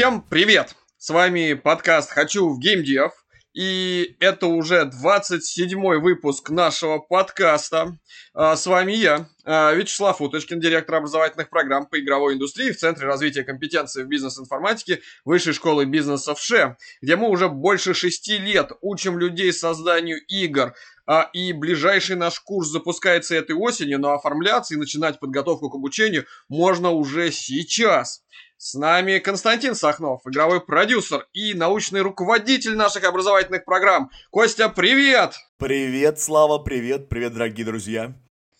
Всем привет! С вами подкаст «Хочу в геймдев». И это уже 27-й выпуск нашего подкаста. А, с вами я, а, Вячеслав Уточкин, директор образовательных программ по игровой индустрии в Центре развития компетенции в бизнес-информатике Высшей школы бизнеса в ШЕ, где мы уже больше шести лет учим людей созданию игр, а, и ближайший наш курс запускается этой осенью, но оформляться и начинать подготовку к обучению можно уже сейчас. С нами Константин Сахнов, игровой продюсер и научный руководитель наших образовательных программ. Костя, привет! Привет, Слава, привет, привет, дорогие друзья.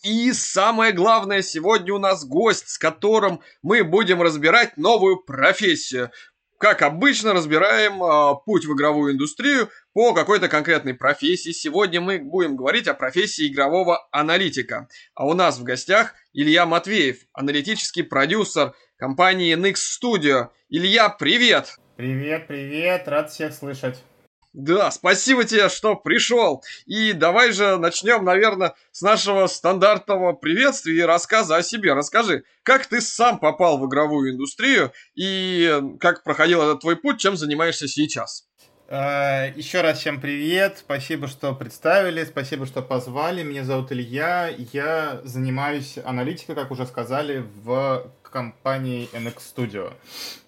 И самое главное, сегодня у нас гость, с которым мы будем разбирать новую профессию. Как обычно, разбираем э, путь в игровую индустрию по какой-то конкретной профессии. Сегодня мы будем говорить о профессии игрового аналитика. А у нас в гостях Илья Матвеев, аналитический продюсер компании NX Studio. Илья, привет! Привет, привет, рад всех слышать. Да, спасибо тебе, что пришел. И давай же начнем, наверное, с нашего стандартного приветствия и рассказа о себе. Расскажи, как ты сам попал в игровую индустрию и как проходил этот твой путь, чем занимаешься сейчас? Uh, еще раз всем привет, спасибо, что представили, спасибо, что позвали. Меня зовут Илья, я занимаюсь аналитикой, как уже сказали, в компании NX Studio.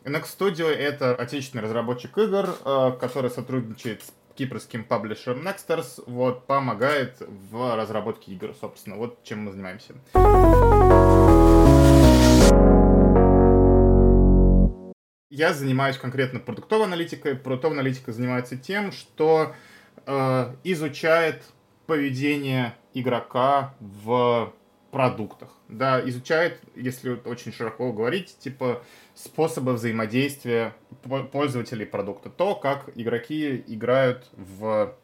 NX Studio — это отечественный разработчик игр, э, который сотрудничает с кипрским паблишером Nexters, вот, помогает в разработке игр, собственно. Вот чем мы занимаемся. Я занимаюсь конкретно продуктовой аналитикой. Продуктовая аналитика занимается тем, что э, изучает поведение игрока в продуктах. Да, изучает, если очень широко говорить, типа способы взаимодействия пользователей продукта. То, как игроки играют в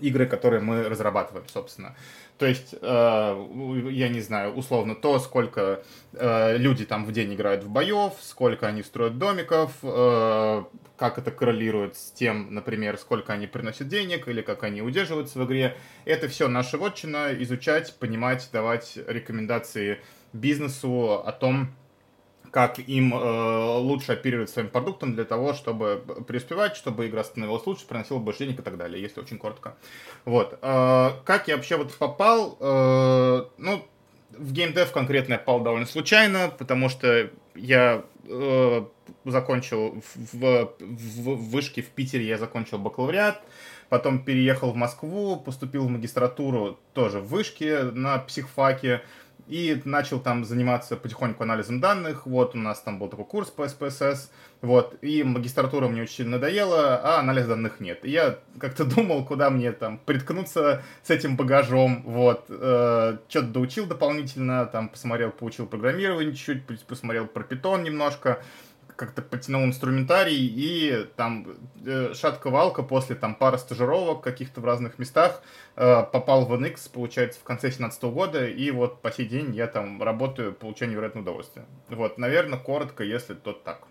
игры, которые мы разрабатываем, собственно. То есть, э, я не знаю, условно, то, сколько э, люди там в день играют в боев, сколько они строят домиков, э, как это коррелирует с тем, например, сколько они приносят денег или как они удерживаются в игре. Это все наша вотчина, изучать, понимать, давать рекомендации бизнесу о том, как им э, лучше оперировать своим продуктом для того, чтобы преуспевать, чтобы игра становилась лучше, приносила больше денег и так далее, если очень коротко. Вот. Э, как я вообще вот попал? Э, ну, в геймдев конкретно я попал довольно случайно, потому что я э, закончил в, в, в вышке в Питере, я закончил бакалавриат, потом переехал в Москву, поступил в магистратуру тоже в вышке на психфаке, и начал там заниматься потихоньку анализом данных. Вот у нас там был такой курс по SPSS, вот, и магистратура мне очень надоела, а анализ данных нет. И я как-то думал, куда мне там приткнуться с этим багажом, вот, э, что-то доучил дополнительно, там посмотрел, поучил программирование чуть-чуть, посмотрел про питон немножко, как-то потянул инструментарий, и там э, шатка-валка после там пары стажировок каких-то в разных местах э, попал в NX, получается, в конце 2017 года, и вот по сей день я там работаю, получаю невероятное удовольствие. Вот, наверное, коротко, если то так.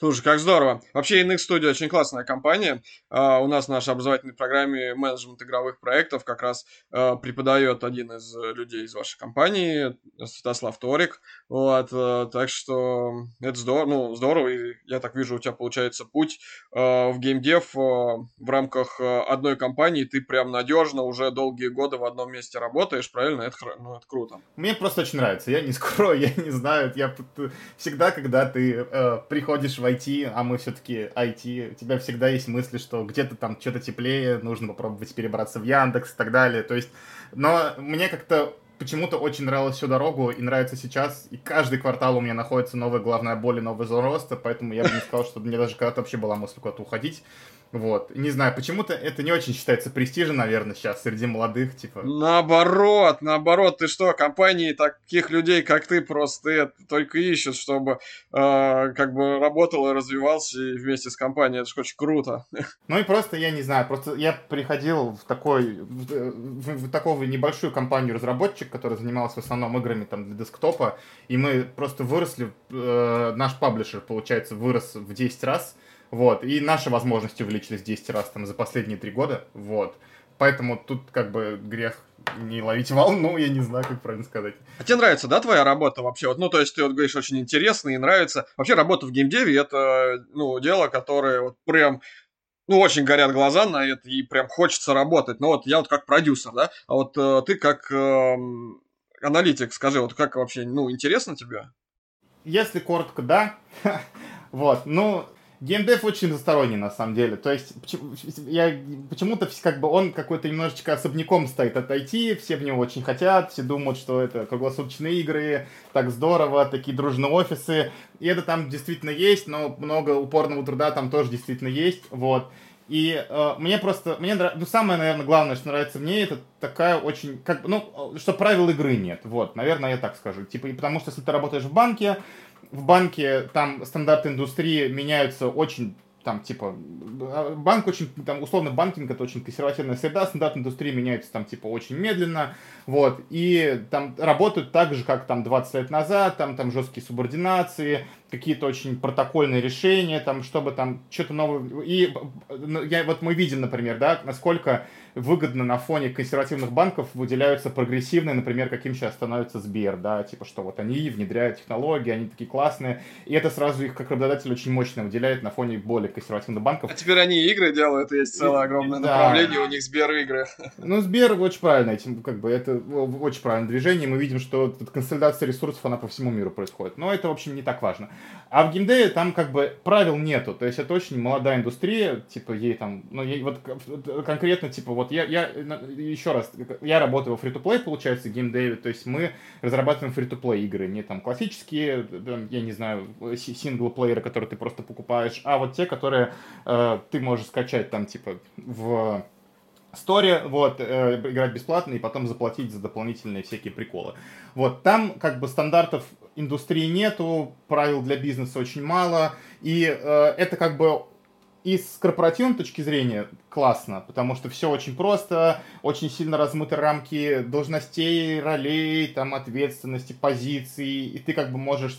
Слушай, как здорово. Вообще, NX Studio очень классная компания. Uh, у нас в нашей образовательной программе менеджмент игровых проектов как раз uh, преподает один из людей из вашей компании, Святослав Торик. Вот, uh, так что это здорово, ну, здорово. И я так вижу, у тебя получается путь в геймдев в рамках одной компании. Ты прям надежно уже долгие годы в одном месте работаешь, правильно? Это, ну, это круто. Мне просто очень нравится. Я не скрою, я не знаю. Я всегда, когда ты э, приходишь в IT, а мы все-таки IT, у тебя всегда есть мысли, что где-то там что-то теплее, нужно попробовать перебраться в Яндекс и так далее. То есть, но мне как-то почему-то очень нравилось всю дорогу и нравится сейчас. И каждый квартал у меня находится новая главная боль и новый роста, поэтому я бы не сказал, что мне даже когда-то вообще была мысль куда-то уходить. Вот. Не знаю, почему-то это не очень считается престижем, наверное, сейчас среди молодых, типа. Наоборот, наоборот, ты что, компании таких людей, как ты, просто только ищут, чтобы э, как бы работал и развивался и вместе с компанией. Это же очень круто. Ну и просто, я не знаю, просто я приходил в такой, в, в, в такую небольшую компанию разработчик, который занимался в основном играми там для десктопа, и мы просто выросли, э, наш паблишер, получается, вырос в 10 раз, вот, и наши возможности увеличились 10 раз там за последние три года, вот. поэтому тут как бы грех не ловить волну, я не знаю, как правильно сказать. А тебе нравится, да, твоя работа вообще? Вот, ну, то есть ты вот говоришь, очень интересно и нравится. Вообще работа в геймдеве это, ну, дело, которое вот прям ну, очень горят глаза на это, и прям хочется работать. Но вот я вот как продюсер, да, а вот э, ты как э, аналитик, скажи, вот как вообще, ну, интересно тебе? Если коротко, да. вот, ну, Геймдев очень разносторонний, на самом деле. То есть, я почему-то как бы он какой-то немножечко особняком стоит от IT, все в него очень хотят, все думают, что это круглосуточные игры, так здорово, такие дружные офисы. И это там действительно есть, но много упорного труда там тоже действительно есть, вот. И э, мне просто, мне ну самое, наверное, главное, что нравится мне, это такая очень, как, ну, что правил игры нет, вот, наверное, я так скажу. Типа, и потому что если ты работаешь в банке, в банке там стандарты индустрии меняются очень там, типа, банк очень, там, условно, банкинг это очень консервативная среда, стандарт индустрии меняется там, типа, очень медленно, вот, и там работают так же, как там 20 лет назад, там, там жесткие субординации, какие-то очень протокольные решения, там, чтобы там что-то новое, и я, вот мы видим, например, да, насколько выгодно на фоне консервативных банков выделяются прогрессивные, например, каким сейчас становится Сбер, да, типа, что вот они внедряют технологии, они такие классные, и это сразу их как работодатель очень мощно выделяет на фоне более консервативных банков. А теперь они игры делают, есть целое огромное да. направление, у них Сбер игры. Ну, Сбер очень правильно этим, как бы, это очень правильное движение, мы видим, что консолидация ресурсов, она по всему миру происходит, но это, в общем, не так важно. А в геймдеве там, как бы, правил нету, то есть это очень молодая индустрия, типа, ей там, ну, ей вот конкретно, типа, вот я, я еще раз, я работаю в free-to-play, получается, геймдеве, то есть мы разрабатываем free-to-play игры, не там классические, там, я не знаю, синглплееры, которые ты просто покупаешь, а вот те, которые э, ты можешь скачать там, типа, в Story, вот, э, играть бесплатно и потом заплатить за дополнительные всякие приколы. Вот, там как бы стандартов индустрии нету, правил для бизнеса очень мало, и э, это как бы и с корпоративной точки зрения классно, потому что все очень просто, очень сильно размыты рамки должностей, ролей, там, ответственности, позиций, и ты как бы можешь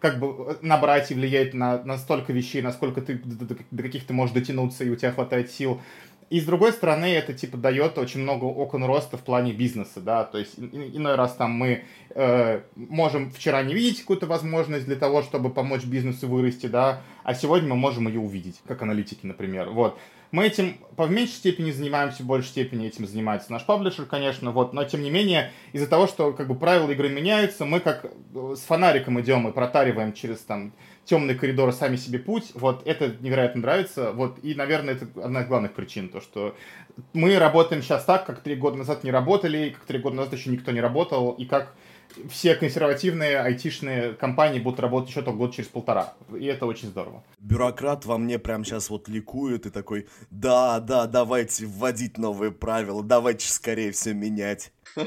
как бы набрать и влиять на, на столько вещей, насколько ты до, до каких ты можешь дотянуться, и у тебя хватает сил. И с другой стороны, это типа дает очень много окон роста в плане бизнеса, да, то есть иной раз там мы э, можем вчера не видеть какую-то возможность для того, чтобы помочь бизнесу вырасти, да, а сегодня мы можем ее увидеть, как аналитики, например, вот. Мы этим по в меньшей степени занимаемся, в большей степени этим занимается наш паблишер, конечно, вот, но тем не менее, из-за того, что как бы правила игры меняются, мы как с фонариком идем и протариваем через там темные коридоры сами себе путь. Вот это невероятно нравится. Вот и, наверное, это одна из главных причин, то что мы работаем сейчас так, как три года назад не работали, как три года назад еще никто не работал, и как все консервативные айтишные компании будут работать еще только год через полтора. И это очень здорово. Бюрократ во мне прям сейчас вот ликует и такой, да, да, давайте вводить новые правила, давайте скорее все менять.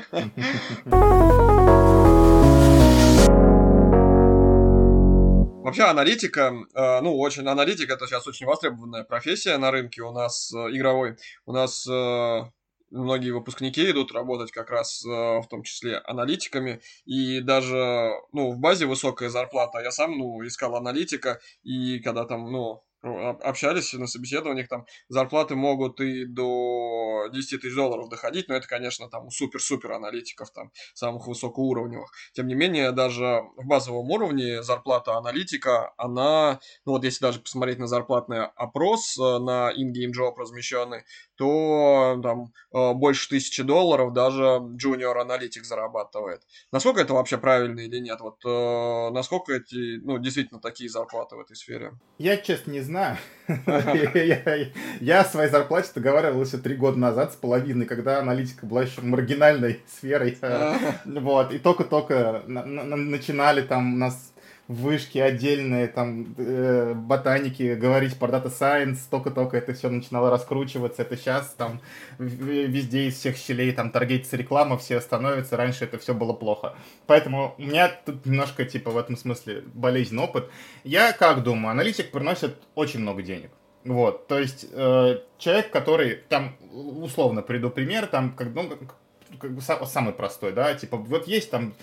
Вообще аналитика, э, ну, очень аналитика это сейчас очень востребованная профессия на рынке у нас э, игровой. У нас э, многие выпускники идут работать как раз в том числе аналитиками, и даже, ну, в базе высокая зарплата. Я сам, ну, искал аналитика, и когда там, ну, общались на собеседованиях, там зарплаты могут и до 10 тысяч долларов доходить, но это, конечно, там у супер-супер аналитиков, там, самых высокоуровневых. Тем не менее, даже в базовом уровне зарплата аналитика, она, ну вот если даже посмотреть на зарплатный опрос э, на in-game job размещенный, то там э, больше тысячи долларов даже junior аналитик зарабатывает. Насколько это вообще правильно или нет? Вот э, насколько эти, ну, действительно такие зарплаты в этой сфере? Я, честно, не знаю. Я о своей зарплате договаривался три года назад с половиной, когда аналитика была еще маргинальной сферой. Вот, и только-только начинали там у нас вышки отдельные, там, э, ботаники, говорить про Data Science, только-только это все начинало раскручиваться, это сейчас там везде из всех щелей там таргетится реклама, все становятся, раньше это все было плохо. Поэтому у меня тут немножко, типа, в этом смысле болезненный опыт. Я как думаю, аналитик приносит очень много денег. Вот, то есть э, человек, который, там, условно приду пример, там, как, ну, как, самый простой, да, типа, вот есть там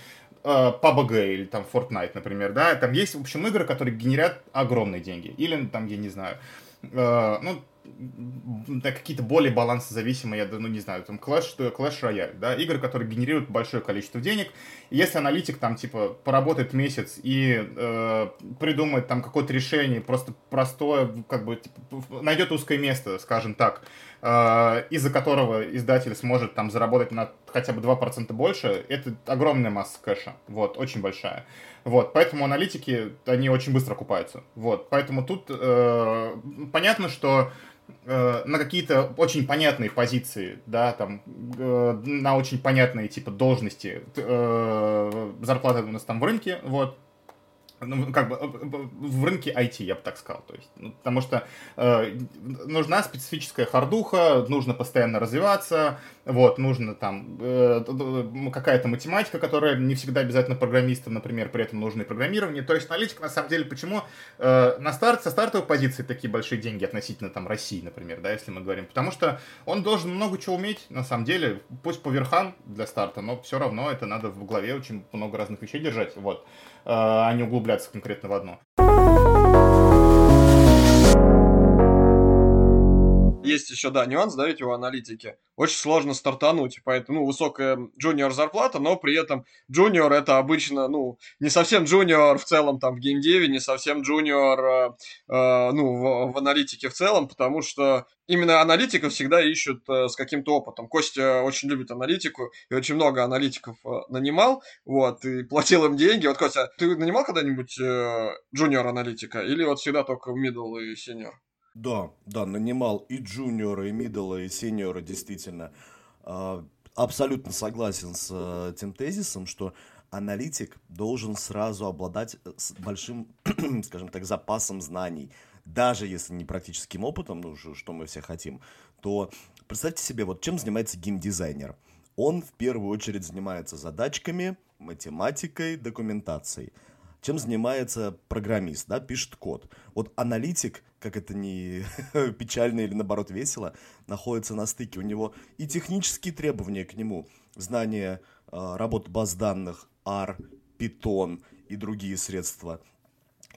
PUBG или там Fortnite, например, да, там есть, в общем, игры, которые генерят огромные деньги. Или, там, я не знаю, э, ну, да, какие-то более балансозависимые, я ну не знаю, там Clash, Clash Royale, да, игры, которые генерируют большое количество денег. Если аналитик там типа поработает месяц и э, придумает там какое-то решение, просто простое, как бы типа, найдет узкое место, скажем так, э, из-за которого издатель сможет там заработать на хотя бы 2% больше, это огромная масса кэша, вот, очень большая. Вот, поэтому аналитики, они очень быстро окупаются. Вот, поэтому тут э, понятно, что э, на какие-то очень понятные позиции, да, там, э, на очень понятные, типа, должности э, зарплаты у нас там в рынке, вот, ну, как бы э, в рынке IT, я бы так сказал. То есть, ну, потому что э, нужна специфическая хардуха, нужно постоянно развиваться, вот, нужно там э, какая-то математика, которая не всегда обязательно программистам, например, при этом нужно и программирование. То есть аналитик, на самом деле, почему э, на старт, со стартовой позиции такие большие деньги относительно там России, например, да, если мы говорим, потому что он должен много чего уметь, на самом деле, пусть по верхам для старта, но все равно это надо в голове очень много разных вещей держать, вот, э, а не углубляться конкретно в одно. Есть еще, да, нюанс, да, ведь у аналитики. Очень сложно стартануть, поэтому, ну, высокая junior зарплата, но при этом junior это обычно, ну, не совсем junior в целом там в геймдеве, не совсем junior, э, э, ну, в, в аналитике в целом, потому что именно аналитиков всегда ищут э, с каким-то опытом. Костя очень любит аналитику и очень много аналитиков э, нанимал, вот, и платил им деньги. Вот, Костя, ты нанимал когда-нибудь э, junior-аналитика или вот всегда только middle и senior? Да, да, нанимал и джуниора, и мидла, и сеньора, действительно. А, абсолютно согласен с э, тем тезисом, что аналитик должен сразу обладать э, большим, скажем так, запасом знаний. Даже если не практическим опытом, ну, что мы все хотим, то представьте себе, вот чем занимается геймдизайнер. Он в первую очередь занимается задачками, математикой, документацией чем занимается программист, да, пишет код. Вот аналитик, как это не печально или наоборот весело, находится на стыке. У него и технические требования к нему, знание э, работы баз данных, R, Python и другие средства,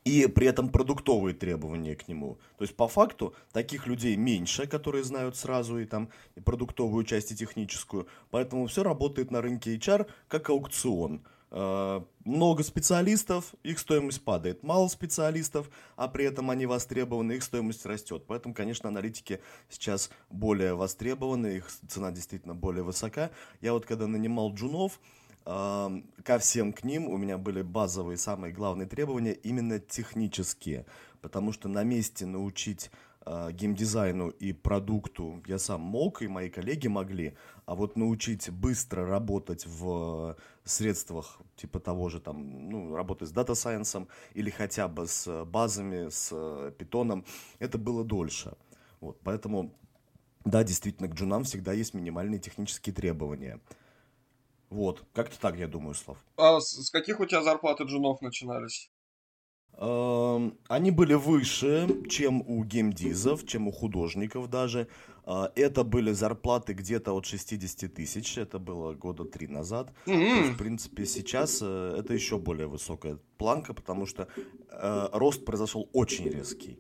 и при этом продуктовые требования к нему. То есть, по факту, таких людей меньше, которые знают сразу и там и продуктовую часть, и техническую. Поэтому все работает на рынке HR как аукцион – много специалистов, их стоимость падает. Мало специалистов, а при этом они востребованы, их стоимость растет. Поэтому, конечно, аналитики сейчас более востребованы, их цена действительно более высока. Я вот когда нанимал джунов, э, ко всем к ним у меня были базовые, самые главные требования именно технические. Потому что на месте научить э, геймдизайну и продукту я сам мог, и мои коллеги могли, а вот научить быстро работать в средствах типа того же там, ну, работы с дата сайенсом или хотя бы с базами, с питоном, это было дольше. Вот, поэтому, да, действительно, к джунам всегда есть минимальные технические требования. Вот, как-то так, я думаю, Слав. А с каких у тебя зарплаты джунов начинались? Они были выше, чем у геймдизов, чем у художников даже. А, это были зарплаты где-то от 60 тысяч, это было года три назад. Mm-hmm. есть, в принципе, сейчас э, это еще более высокая планка, потому что э, рост произошел очень резкий.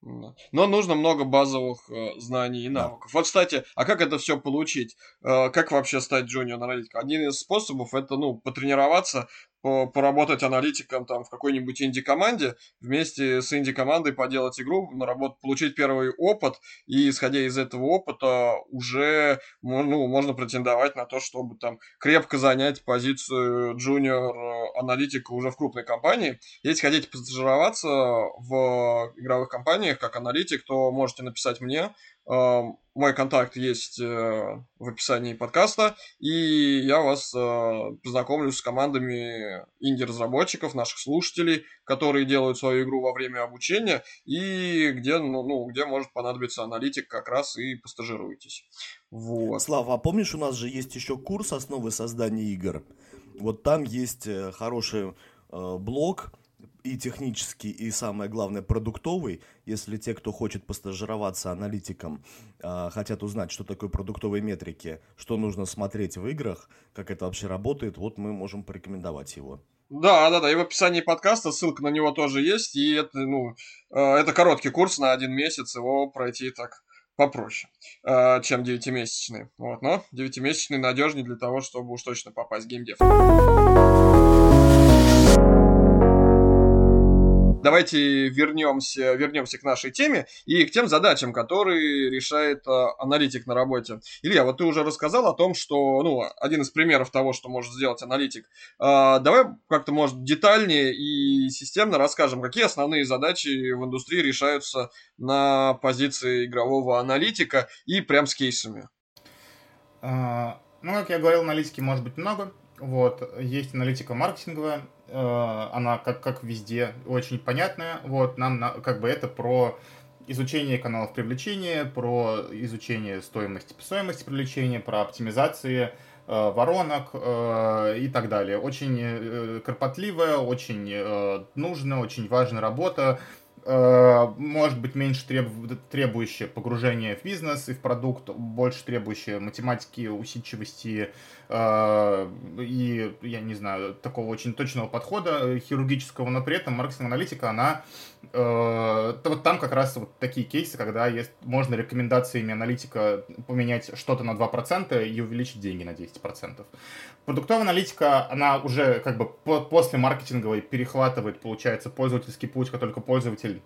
Но нужно много базовых э, знаний и навыков. Да. Вот, кстати, а как это все получить? Э, как вообще стать джуниор-аналитиком? Один из способов это, ну, потренироваться, поработать аналитиком там в какой-нибудь инди-команде, вместе с инди-командой поделать игру, наработать, получить первый опыт, и исходя из этого опыта уже ну, можно претендовать на то, чтобы там крепко занять позицию джуниор-аналитика уже в крупной компании. Если хотите постажироваться в игровых компаниях как аналитик, то можете написать мне, мой контакт есть э, в описании подкаста, и я вас э, познакомлю с командами инди-разработчиков, наших слушателей, которые делают свою игру во время обучения, и где, ну, ну, где может понадобиться аналитик, как раз и постажируйтесь. Вот. Слава, а помнишь, у нас же есть еще курс основы создания игр? Вот там есть э, хороший блог, и технический, и самое главное продуктовый. Если те, кто хочет постажироваться аналитиком, э, хотят узнать, что такое продуктовые метрики, что нужно смотреть в играх, как это вообще работает, вот мы можем порекомендовать его. Да, да, да, и в описании подкаста ссылка на него тоже есть, и это, ну, э, это короткий курс на один месяц, его пройти так попроще, э, чем 9-месячные. Вот, но 9-месячные надежнее для того, чтобы уж точно попасть в геймдев. Давайте вернемся, вернемся к нашей теме и к тем задачам, которые решает э, аналитик на работе. Илья, вот ты уже рассказал о том, что, ну, один из примеров того, что может сделать аналитик. Э, давай как-то, может, детальнее и системно расскажем, какие основные задачи в индустрии решаются на позиции игрового аналитика и прям с кейсами. А, ну, как я говорил, аналитики может быть много. Вот, есть аналитика маркетинговая, э, она как, как везде очень понятная. Вот, нам на, как бы это про изучение каналов привлечения, про изучение стоимости, стоимости привлечения, про оптимизации э, воронок э, и так далее. Очень э, кропотливая, очень нужная, очень важная работа. Э, может быть меньше треб... требующее погружения в бизнес и в продукт, больше требующее математики, усидчивости э, и, я не знаю, такого очень точного подхода хирургического, но при этом маркетинг-аналитика, она э, вот там как раз вот такие кейсы, когда есть, можно рекомендациями аналитика поменять что-то на 2% и увеличить деньги на 10%. Продуктовая аналитика, она уже как бы после маркетинговой перехватывает, получается, пользовательский путь, как только пользователь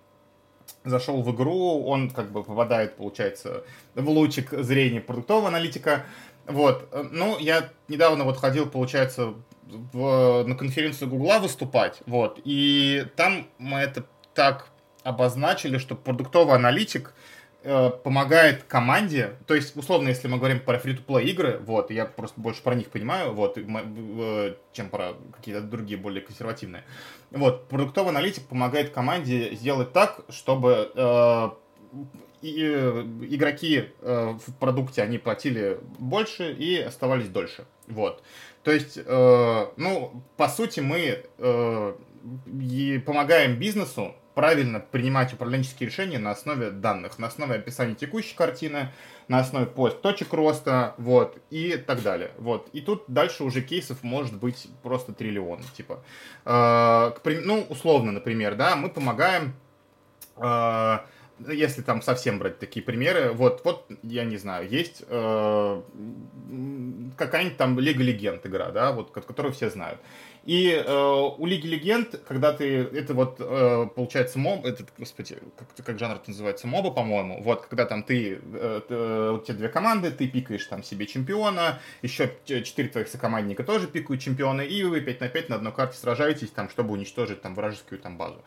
зашел в игру, он как бы попадает, получается, в лучик зрения продуктового аналитика. Вот. Ну, я недавно вот ходил, получается, в, на конференцию Гугла выступать, вот, и там мы это так обозначили, что продуктовый аналитик — Э, помогает команде, то есть, условно, если мы говорим про free-to-play игры, вот, я просто больше про них понимаю, вот, э, чем про какие-то другие более консервативные. Вот, продуктовый аналитик помогает команде сделать так, чтобы э, и, э, игроки э, в продукте, они платили больше и оставались дольше, вот. То есть, э, ну, по сути, мы э, помогаем бизнесу правильно принимать управленческие решения на основе данных, на основе описания текущей картины, на основе поиск точек роста, вот, и так далее. Вот. И тут дальше уже кейсов может быть просто триллион, типа. Э, к, ну, условно, например, да, мы помогаем э, если там совсем брать такие примеры, вот, вот, я не знаю, есть э, какая-нибудь там Лига Легенд игра, да, вот, которую все знают. И э, у Лиги Легенд, когда ты, это вот, э, получается, моб, этот, господи, как, как жанр называется, моба, по-моему, вот, когда там ты, э, э, у тебя две команды, ты пикаешь там себе чемпиона, еще четыре твоих сокомандника тоже пикают чемпиона, и вы 5 на 5 на одной карте сражаетесь, там, чтобы уничтожить там вражескую там базу.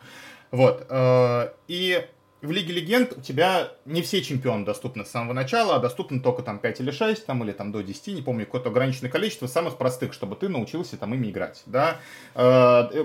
Вот, э, и в Лиге Легенд у тебя не все чемпионы доступны с самого начала, а доступны только там 5 или 6, там, или там до 10, не помню, какое-то ограниченное количество самых простых, чтобы ты научился там ими играть, да. Э, э,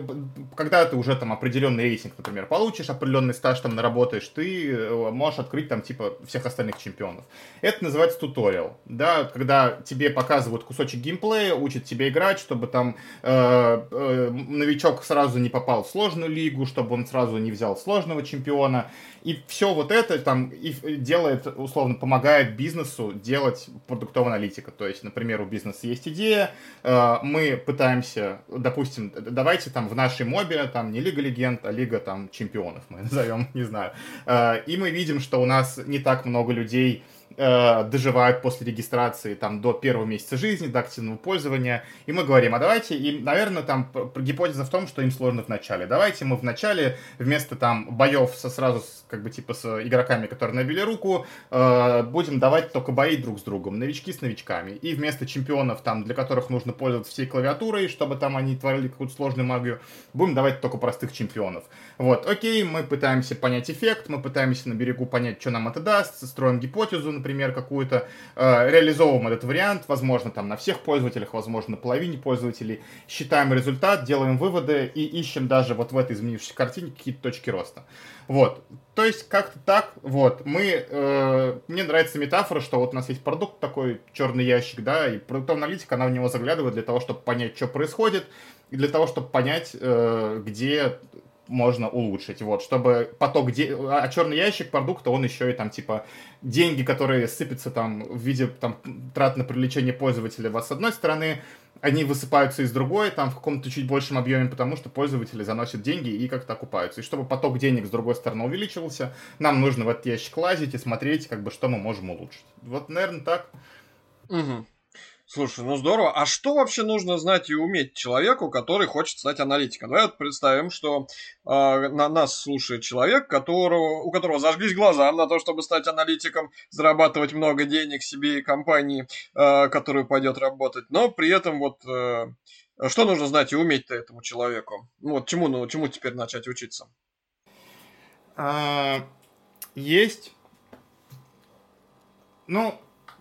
когда ты уже там определенный рейтинг, например, получишь, определенный стаж там наработаешь, ты э, можешь открыть там типа всех остальных чемпионов. Это называется туториал, да, когда тебе показывают кусочек геймплея, учат тебя играть, чтобы там новичок сразу не попал в сложную лигу, чтобы он сразу не взял сложного чемпиона, и все вот это там и делает, условно, помогает бизнесу делать продуктовую аналитику. То есть, например, у бизнеса есть идея, э, мы пытаемся, допустим, давайте там в нашей мобе, там не Лига Легенд, а Лига там Чемпионов мы назовем, не знаю. Э, и мы видим, что у нас не так много людей э, доживают после регистрации там до первого месяца жизни, до активного пользования, и мы говорим, а давайте, и, наверное, там гипотеза в том, что им сложно в начале. Давайте мы в начале вместо там боев со сразу с, как бы типа с игроками, которые набили руку, э, будем давать только бои друг с другом, новички с новичками. И вместо чемпионов, там, для которых нужно пользоваться всей клавиатурой, чтобы там они творили какую-то сложную магию, будем давать только простых чемпионов. Вот, окей, мы пытаемся понять эффект, мы пытаемся на берегу понять, что нам это даст, строим гипотезу, например, какую-то, э, реализовываем этот вариант, возможно, там на всех пользователях, возможно, на половине пользователей, считаем результат, делаем выводы и ищем даже вот в этой изменившейся картине какие-то точки роста. Вот. То есть как-то так, вот, мы, э, мне нравится метафора, что вот у нас есть продукт такой, черный ящик, да, и продуктовая аналитика, она в него заглядывает для того, чтобы понять, что происходит, и для того, чтобы понять, э, где можно улучшить, вот, чтобы поток, де... а черный ящик продукта, он еще и там, типа, деньги, которые сыпятся там в виде там трат на привлечение пользователя вас с одной стороны, они высыпаются из другой, там в каком-то чуть большем объеме, потому что пользователи заносят деньги и как-то окупаются. И чтобы поток денег с другой стороны увеличивался, нам нужно в этот ящик лазить и смотреть, как бы, что мы можем улучшить. Вот, наверное, так. Угу. Слушай, ну здорово. А что вообще нужно знать и уметь человеку, который хочет стать аналитиком? Давай вот представим, что э, на нас слушает человек, которого, у которого зажглись глаза на то, чтобы стать аналитиком, зарабатывать много денег себе и компании, э, которую пойдет работать, но при этом вот э, что нужно знать и уметь-то этому человеку? Ну вот чему, ну, чему теперь начать учиться? А, есть. Ну,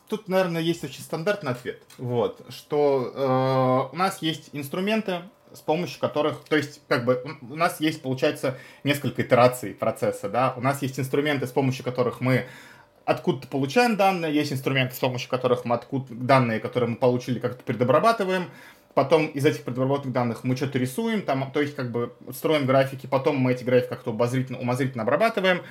тут, наверное, есть очень стандартный ответ. Вот, что э, у нас есть инструменты, с помощью которых, то есть, как бы, у нас есть, получается, несколько итераций процесса, да, у нас есть инструменты, с помощью которых мы откуда-то получаем данные, есть инструменты, с помощью которых мы откуда данные, которые мы получили, как-то предобрабатываем, потом из этих предработанных данных мы что-то рисуем, там, то есть как бы строим графики, потом мы эти графики как-то умозрительно, умозрительно обрабатываем,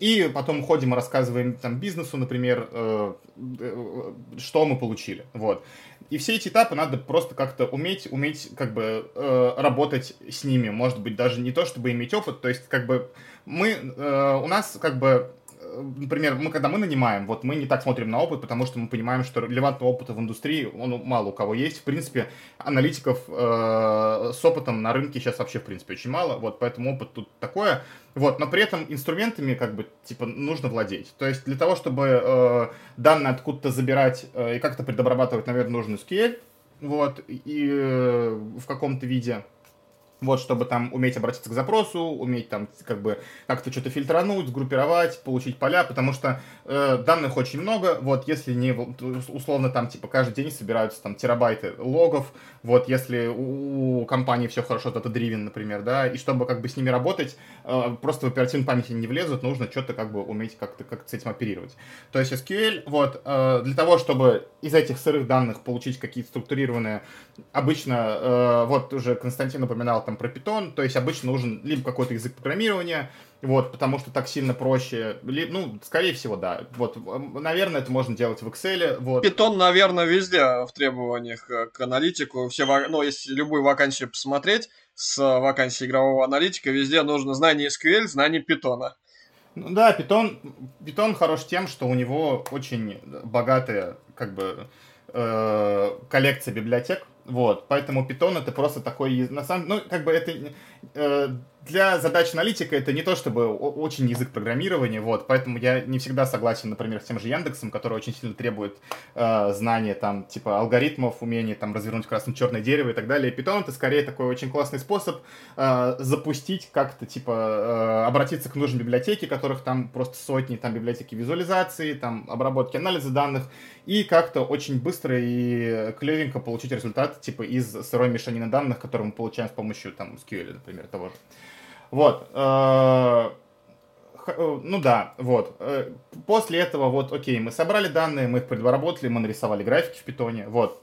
и потом ходим и рассказываем там бизнесу, например, э, э, что мы получили, вот. И все эти этапы надо просто как-то уметь, уметь как бы э, работать с ними, может быть, даже не то, чтобы иметь опыт, то есть как бы мы, э, у нас как бы например, мы когда мы нанимаем, вот мы не так смотрим на опыт, потому что мы понимаем, что релевантного опыта в индустрии, он мало у кого есть. В принципе, аналитиков э, с опытом на рынке сейчас вообще, в принципе, очень мало, вот, поэтому опыт тут такое. Вот, но при этом инструментами, как бы, типа, нужно владеть. То есть для того, чтобы э, данные откуда-то забирать э, и как-то предобрабатывать, наверное, нужен SQL, вот, и э, в каком-то виде вот, чтобы там уметь обратиться к запросу, уметь там как бы как-то что-то фильтрануть, сгруппировать, получить поля, потому что э, данных очень много, вот, если не, условно, там, типа, каждый день собираются там терабайты логов, вот, если у, у компании все хорошо, то это дривен, например, да, и чтобы как бы с ними работать, э, просто в оперативной памяти не влезут, нужно что-то как бы уметь как-то как с этим оперировать. То есть SQL, вот, э, для того, чтобы из этих сырых данных получить какие-то структурированные, обычно, э, вот уже Константин упоминал там про Python, то есть обычно нужен либо какой-то язык программирования, вот, потому что так сильно проще. Ну, скорее всего, да. Вот, наверное, это можно делать в Excel. Вот. Python, наверное, везде в требованиях к аналитику. Все, ну, если любую вакансию посмотреть, с вакансией игрового аналитика, везде нужно знание SQL, знание Python. Ну да, Python, Python хорош тем, что у него очень богатая, как бы, э, коллекция библиотек, вот, поэтому Python это просто такой, на самом ну, как бы это э, для задач аналитика это не то чтобы очень язык программирования, вот, поэтому я не всегда согласен, например, с тем же Яндексом, который очень сильно требует э, знания, там, типа, алгоритмов, умения, там, развернуть красно-черное дерево и так далее. Python это скорее такой очень классный способ э, запустить как-то, типа, э, обратиться к нужной библиотеке, которых там просто сотни, там, библиотеки визуализации, там, обработки, анализа данных, и как-то очень быстро и клевенько получить результат, типа, из сырой мешанины данных, которые мы получаем с помощью, там, SQL, например, того же. Вот. Э, э, ну да, вот. Э, после этого, вот, окей, мы собрали данные, мы их предработали, мы нарисовали графики в питоне, вот.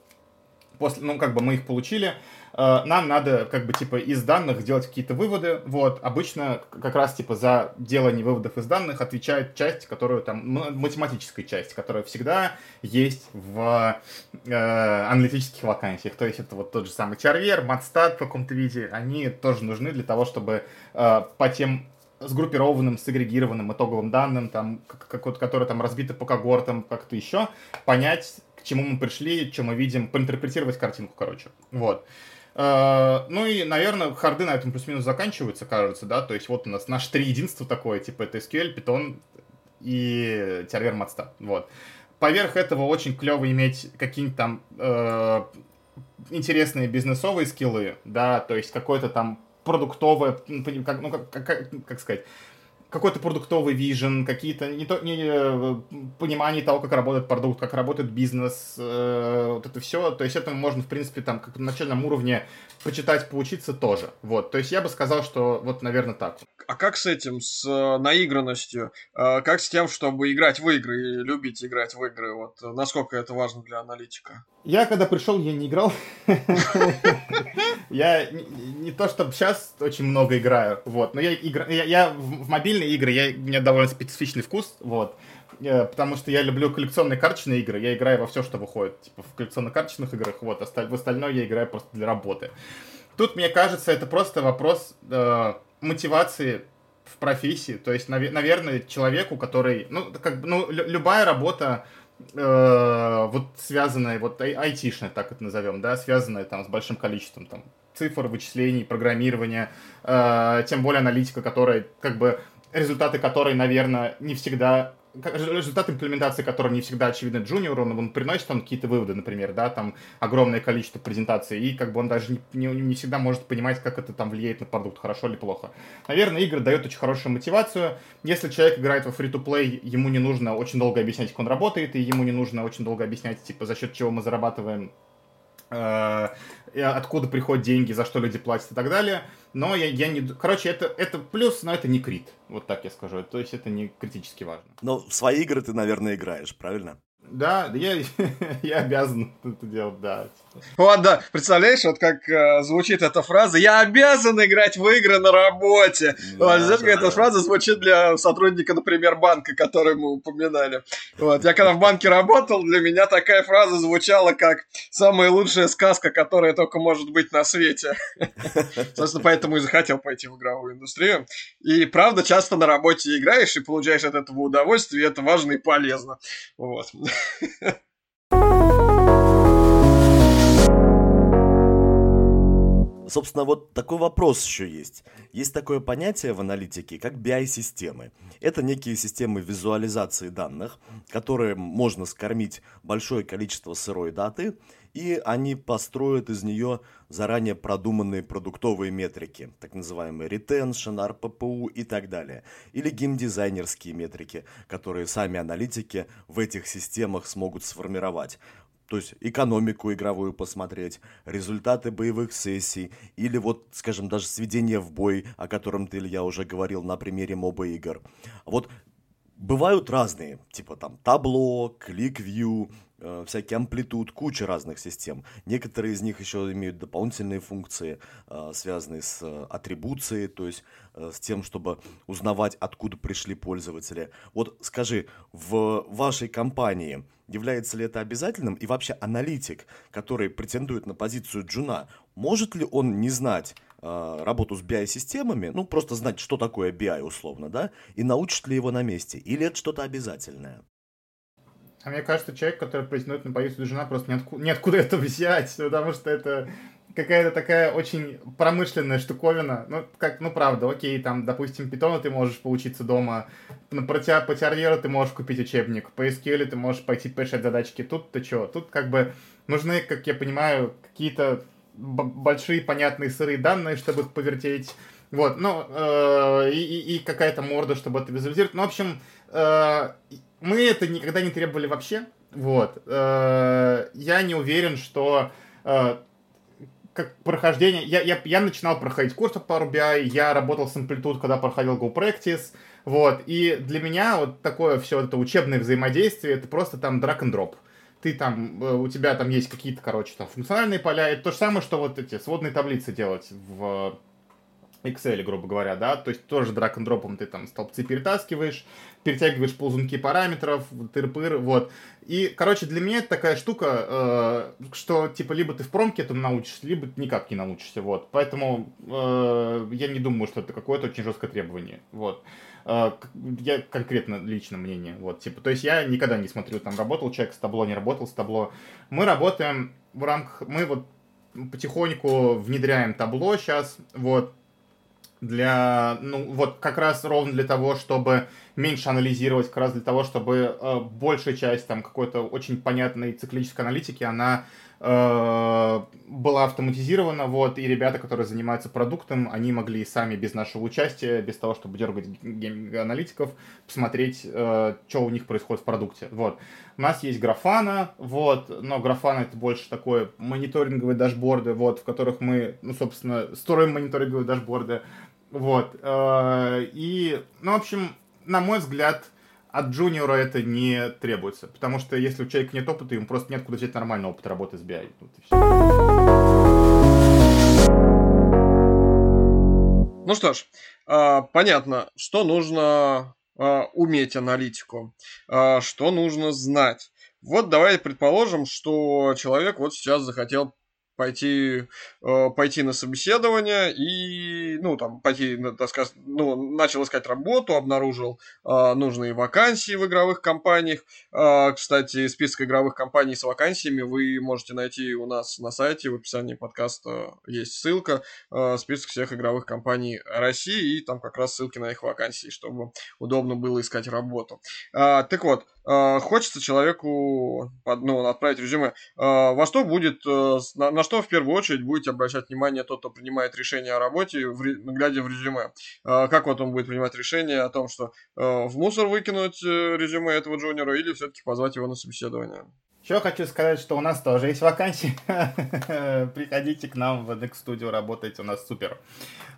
После, ну, как бы мы их получили, нам надо как бы типа из данных делать какие-то выводы. Вот, обычно как раз типа за делание выводов из данных отвечает часть, которую там, математическая часть, которая всегда есть в э, аналитических вакансиях. То есть это вот тот же самый Charver, MatStat в каком-то виде, они тоже нужны для того, чтобы э, по тем сгруппированным, сегрегированным итоговым данным, там, как, которые там разбиты по когортам, как-то еще, понять, к чему мы пришли, что мы видим, поинтерпретировать картинку, короче. Вот. Э, ну и, наверное, харды на этом плюс-минус заканчиваются, кажется, да, то есть вот у нас наше три единства такое, типа это SQL, Python и Тервер Матста, вот. Поверх этого очень клево иметь какие-нибудь там э, интересные бизнесовые скиллы, да, то есть какое-то там продуктовое, ну, как, ну, как, как, как сказать, какой-то продуктовый вижен, какие-то не то, не, э, понимание того, как работает продукт, как работает бизнес, э, вот это все. То есть этому можно, в принципе, там, как на начальном уровне почитать, поучиться тоже. Вот, то есть я бы сказал, что вот, наверное, так. А как с этим, с э, наигранностью? Э, как с тем, чтобы играть в игры и любить играть в игры? Вот насколько это важно для аналитика? Я когда пришел, я не играл. Я не то, чтобы сейчас очень много играю, вот, но я играю, я в мобильные игры, я, у меня довольно специфичный вкус, вот, э, потому что я люблю коллекционные карточные игры, я играю во все, что выходит, типа в коллекционно-карточных играх, вот, в остальное я играю просто для работы. Тут, мне кажется, это просто вопрос э, мотивации в профессии, то есть, нав- наверное, человеку, который, ну, как бы, ну, любая работа, э, вот связанная, вот айтишная, так это назовем, да, связанная там с большим количеством там цифр, вычислений, программирования, э, тем более аналитика, которая, как бы, результаты которой, наверное, не всегда результат имплементации которого не всегда очевиден джуниору, но он приносит он какие-то выводы, например, да, там огромное количество презентаций, и как бы он даже не, не, не всегда может понимать, как это там влияет на продукт, хорошо или плохо. Наверное, игры дают очень хорошую мотивацию. Если человек играет во free-to-play, ему не нужно очень долго объяснять, как он работает, и ему не нужно очень долго объяснять, типа, за счет чего мы зарабатываем Э, откуда приходят деньги, за что люди платят и так далее. Но я, я не... Короче, это, это плюс, но это не крит. Вот так я скажу. То есть это не критически важно. Но в свои игры ты, наверное, играешь, правильно? Да, я, я обязан это делать, да. Вот, да, представляешь, вот как э, звучит эта фраза «Я обязан играть в игры на работе». Да, вот, знаешь, да, как да. эта фраза звучит для сотрудника, например, банка, который мы упоминали. Вот, я когда в банке работал, для меня такая фраза звучала как «самая лучшая сказка, которая только может быть на свете». Собственно, поэтому и захотел пойти в игровую индустрию. И правда, часто на работе играешь и получаешь от этого удовольствие, и это важно и полезно. Вот. Собственно, вот такой вопрос еще есть. Есть такое понятие в аналитике, как BI-системы. Это некие системы визуализации данных, которые можно скормить большое количество сырой даты, и они построят из нее заранее продуманные продуктовые метрики, так называемые retention, RPPU и так далее, или геймдизайнерские метрики, которые сами аналитики в этих системах смогут сформировать. То есть экономику игровую посмотреть, результаты боевых сессий, или вот, скажем, даже сведение в бой, о котором ты, Илья, уже говорил на примере моба игр. Вот бывают разные, типа там табло, ClickView, э, всякий амплитуд, куча разных систем. Некоторые из них еще имеют дополнительные функции, э, связанные с э, атрибуцией, то есть с тем, чтобы узнавать, откуда пришли пользователи. Вот скажи, в вашей компании является ли это обязательным? И вообще аналитик, который претендует на позицию джуна, может ли он не знать э, работу с BI-системами, ну просто знать, что такое BI условно, да, и научит ли его на месте? Или это что-то обязательное? А мне кажется, человек, который претендует на позицию жена, просто неоткуда, неоткуда это взять, потому что это какая-то такая очень промышленная штуковина. Ну, как, ну, правда, окей, там, допустим, питона ты можешь поучиться дома, на про тебя, по терьеру ты можешь купить учебник, по SQL ты можешь пойти порешать задачки. Тут-то что? Тут как бы нужны, как я понимаю, какие-то большие понятные сырые данные, чтобы их повертеть. Вот, ну, э, и, и какая-то морда, чтобы это визуализировать. Ну, в общем, э, мы это никогда не требовали вообще. Вот. Э, я не уверен, что э, как прохождение... Я, я, я начинал проходить курс по Power BI, я работал с Amplitude, когда проходил Go Practice, вот, и для меня вот такое все это учебное взаимодействие, это просто там drag and drop. Ты там, э, у тебя там есть какие-то, короче, там функциональные поля, это то же самое, что вот эти сводные таблицы делать в Excel, грубо говоря, да, то есть тоже драг н дропом ты там столбцы перетаскиваешь, перетягиваешь ползунки параметров, тыр-пыр, вот. И, короче, для меня это такая штука, э, что, типа, либо ты в промке этому научишься, либо никак не научишься, вот. Поэтому э, я не думаю, что это какое-то очень жесткое требование, вот. Э, я конкретно лично мнение, вот, типа, то есть я никогда не смотрю, там, работал человек с табло, не работал с табло. Мы работаем в рамках, мы вот потихоньку внедряем табло сейчас, вот, для, ну, вот как раз ровно для того, чтобы меньше анализировать, как раз для того, чтобы э, большая часть там какой-то очень понятной циклической аналитики, она Э, была автоматизирована, вот, и ребята, которые занимаются продуктом, они могли сами без нашего участия, без того, чтобы дергать аналитиков, посмотреть, э, что у них происходит в продукте, вот. У нас есть графана, вот, но графана это больше такое мониторинговые дашборды, вот, в которых мы, ну, собственно, строим мониторинговые дашборды, вот, э, и, ну, в общем, на мой взгляд, от джуниора это не требуется. Потому что если у человека нет опыта, ему просто нет куда взять нормальный опыт работы с BI. Вот ну что ж, а, понятно, что нужно а, уметь аналитику, что нужно знать. Вот давай предположим, что человек вот сейчас захотел пойти, э, пойти на собеседование и, ну, там, пойти, так сказать, ну, начал искать работу, обнаружил э, нужные вакансии в игровых компаниях. Э, кстати, список игровых компаний с вакансиями вы можете найти у нас на сайте, в описании подкаста есть ссылка, э, список всех игровых компаний России, и там как раз ссылки на их вакансии, чтобы удобно было искать работу. Э, так вот, хочется человеку, ну, отправить резюме, э, во что будет, э, на, на что в первую очередь будете обращать внимание тот, кто принимает решение о работе, в, глядя в резюме? Как вот он будет принимать решение о том, что в мусор выкинуть э, резюме этого джуниора или все-таки позвать его на собеседование? Еще хочу сказать, что у нас тоже есть вакансии. Приходите к нам в NX Studio работать, у нас супер.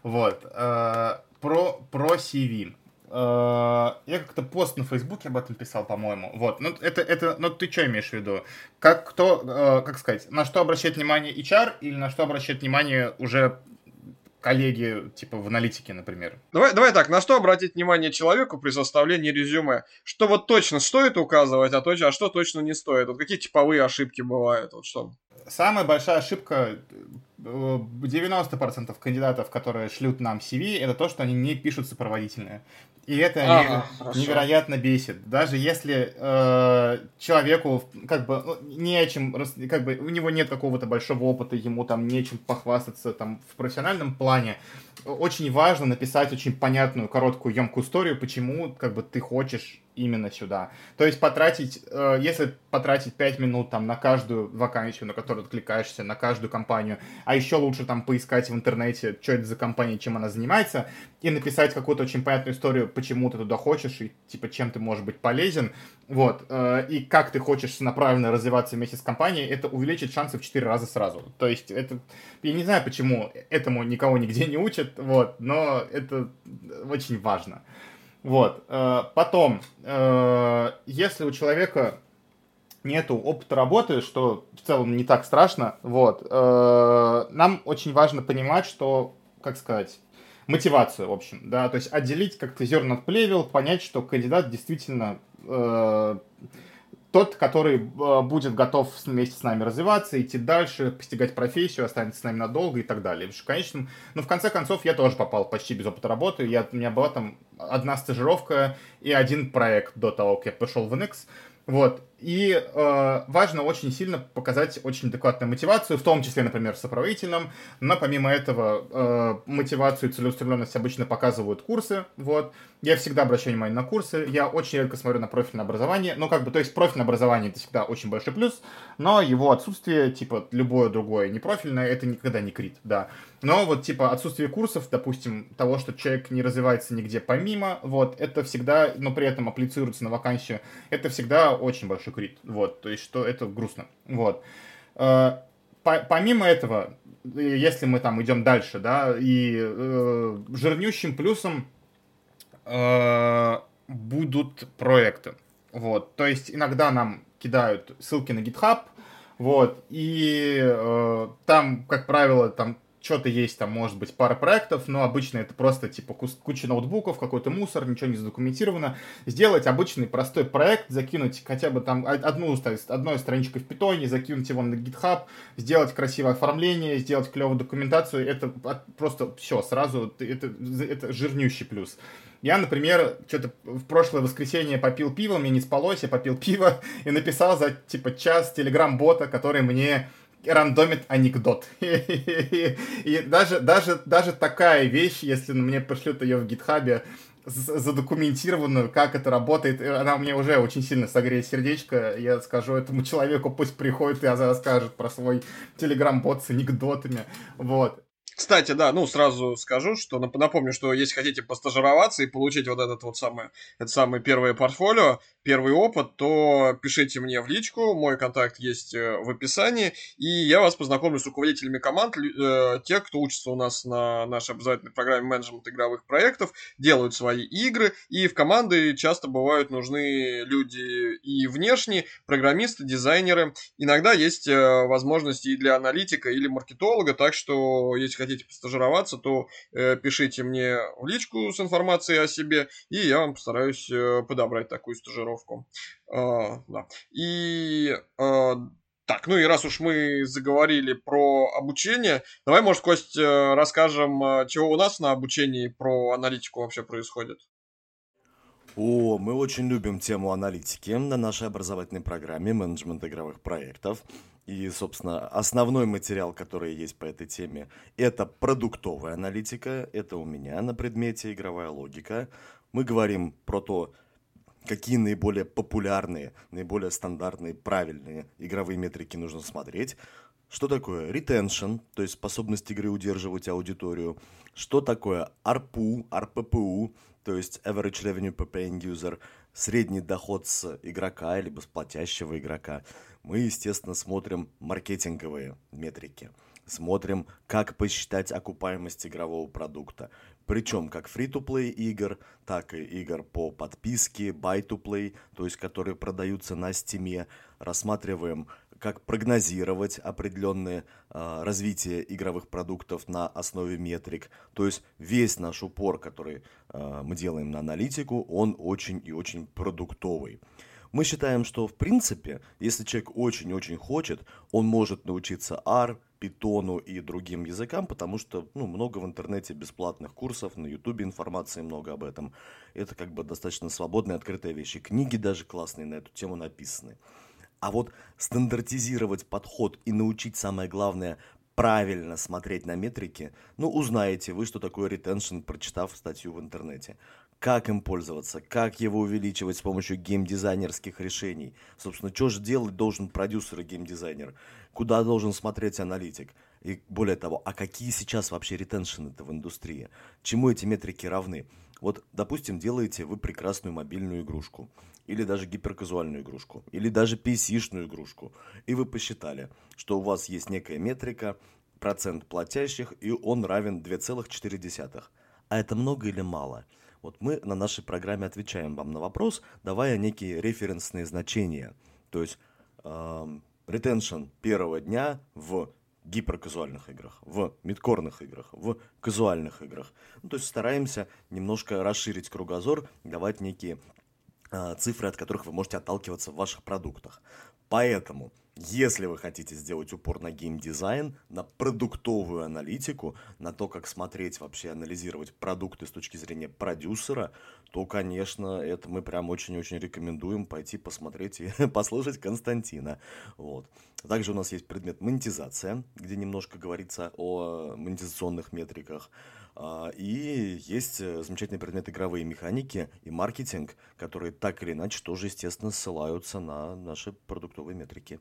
Вот. Про, про CV. Э, я как-то пост на Фейсбуке об этом писал, по-моему. Вот, ну это, это, ну ты что имеешь в виду? Как кто, э, как сказать, на что обращает внимание HR или на что обращает внимание уже коллеги, типа в аналитике, например. Давай, давай так, на что обратить внимание человеку при составлении резюме? Что вот точно стоит указывать, а, точно, а что точно не стоит? Вот какие типовые ошибки бывают? Вот что? Самая большая ошибка 90% кандидатов, которые шлют нам CV, это то, что они не пишут сопроводительное. И это ага, невероятно бесит. Даже если э, человеку как бы ну, не о чем, как бы у него нет какого-то большого опыта, ему там нечем похвастаться там в профессиональном плане, очень важно написать очень понятную, короткую, емкую историю, почему как бы ты хочешь именно сюда. То есть потратить, э, если потратить 5 минут там на каждую вакансию, на которую откликаешься, на каждую компанию, а еще лучше там поискать в интернете, что это за компания, чем она занимается, и написать какую-то очень понятную историю, почему ты туда хочешь, и типа чем ты можешь быть полезен, вот, э, и как ты хочешь направленно развиваться вместе с компанией, это увеличит шансы в 4 раза сразу. То есть это, я не знаю, почему этому никого нигде не учат, вот, но это очень важно. Вот. Э, потом, э, если у человека нету опыта работы, что в целом не так страшно, вот, э, нам очень важно понимать, что, как сказать, мотивацию, в общем, да, то есть отделить как-то зерна от плевел, понять, что кандидат действительно тот, который э, будет готов вместе с нами развиваться, идти дальше, постигать профессию, останется с нами надолго и так далее. В конечном, ну, в конце концов, я тоже попал почти без опыта работы. Я, у меня была там одна стажировка и один проект до того, как я пошел в NX. Вот. И э, важно очень сильно показать очень адекватную мотивацию, в том числе, например, в сопроводительном. Но помимо этого, э, мотивацию и целеустремленность обычно показывают курсы. Вот. Я всегда обращаю внимание на курсы. Я очень редко смотрю на профильное образование. Ну, как бы, то есть профильное образование это всегда очень большой плюс, но его отсутствие, типа, любое другое непрофильное, это никогда не крит, да. Но вот, типа, отсутствие курсов, допустим, того, что человек не развивается нигде помимо, вот, это всегда, но при этом апплицируется на вакансию, это всегда очень большой крит, вот, то есть, что это грустно, вот. Э, помимо этого, если мы там идем дальше, да, и э, жирнющим плюсом э, будут проекты, вот, то есть иногда нам кидают ссылки на GitHub, вот, и э, там, как правило, там что-то есть, там может быть пара проектов, но обычно это просто типа куча ноутбуков, какой-то мусор, ничего не задокументировано. Сделать обычный простой проект, закинуть хотя бы там одну, одной страничкой в питоне, закинуть его на GitHub, сделать красивое оформление, сделать клевую документацию, это просто все, сразу это, это жирнющий плюс. Я, например, что-то в прошлое воскресенье попил пиво, мне не спалось, я попил пиво и написал за, типа, час телеграм-бота, который мне рандомит анекдот. И даже, даже, даже такая вещь, если мне пришлют ее в гитхабе, задокументированную, как это работает. Она мне уже очень сильно согреет сердечко. Я скажу этому человеку, пусть приходит и расскажет про свой телеграм-бот с анекдотами. Вот. Кстати, да, ну сразу скажу, что напомню, что если хотите постажироваться и получить вот этот вот самый, это самое первое портфолио, первый опыт, то пишите мне в личку, мой контакт есть э, в описании, и я вас познакомлю с руководителями команд, э, тех, кто учится у нас на нашей образовательной программе менеджмент игровых проектов, делают свои игры, и в команды часто бывают нужны люди и внешние, программисты, дизайнеры. Иногда есть э, возможности и для аналитика или маркетолога, так что если хотите постажироваться, то э, пишите мне в личку с информацией о себе, и я вам постараюсь э, подобрать такую стажировку. Э, да. И э, так, ну и раз уж мы заговорили про обучение, давай, может, Кость, э, расскажем, э, чего у нас на обучении про аналитику вообще происходит. О, мы очень любим тему аналитики на нашей образовательной программе менеджмент игровых проектов. И, собственно, основной материал, который есть по этой теме, это продуктовая аналитика. Это у меня на предмете игровая логика. Мы говорим про то, какие наиболее популярные, наиболее стандартные, правильные игровые метрики нужно смотреть. Что такое retention, то есть способность игры удерживать аудиторию. Что такое ARPU, RPPU, то есть Average Revenue per Paying User, средний доход с игрока, либо с платящего игрока мы, естественно, смотрим маркетинговые метрики. Смотрим, как посчитать окупаемость игрового продукта. Причем как free-to-play игр, так и игр по подписке, buy-to-play, то есть которые продаются на стиме. Рассматриваем, как прогнозировать определенные э, развитие игровых продуктов на основе метрик. То есть весь наш упор, который мы делаем на аналитику, он очень и очень продуктовый. Мы считаем, что в принципе, если человек очень-очень хочет, он может научиться R, питону и другим языкам, потому что ну, много в интернете бесплатных курсов, на ютубе информации много об этом. Это как бы достаточно свободная, открытая вещь. И книги даже классные на эту тему написаны. А вот стандартизировать подход и научить, самое главное, правильно смотреть на метрики, ну, узнаете вы, что такое ретеншн, прочитав статью в интернете как им пользоваться, как его увеличивать с помощью геймдизайнерских решений. Собственно, что же делать должен продюсер и геймдизайнер? Куда должен смотреть аналитик? И более того, а какие сейчас вообще ретеншены-то в индустрии? Чему эти метрики равны? Вот, допустим, делаете вы прекрасную мобильную игрушку, или даже гиперказуальную игрушку, или даже PC-шную игрушку, и вы посчитали, что у вас есть некая метрика, процент платящих, и он равен 2,4. А это много или мало? Вот мы на нашей программе отвечаем вам на вопрос, давая некие референсные значения. То есть эм, ретеншн первого дня в гиперказуальных играх, в мидкорных играх, в казуальных играх. Ну, то есть стараемся немножко расширить кругозор, давать некие э, цифры, от которых вы можете отталкиваться в ваших продуктах. Поэтому если вы хотите сделать упор на геймдизайн, на продуктовую аналитику, на то, как смотреть вообще, анализировать продукты с точки зрения продюсера, то, конечно, это мы прям очень-очень рекомендуем пойти посмотреть и послушать Константина. Вот. Также у нас есть предмет монетизация, где немножко говорится о монетизационных метриках. А, и есть э, замечательный предмет игровые механики и маркетинг, которые так или иначе тоже, естественно, ссылаются на наши продуктовые метрики.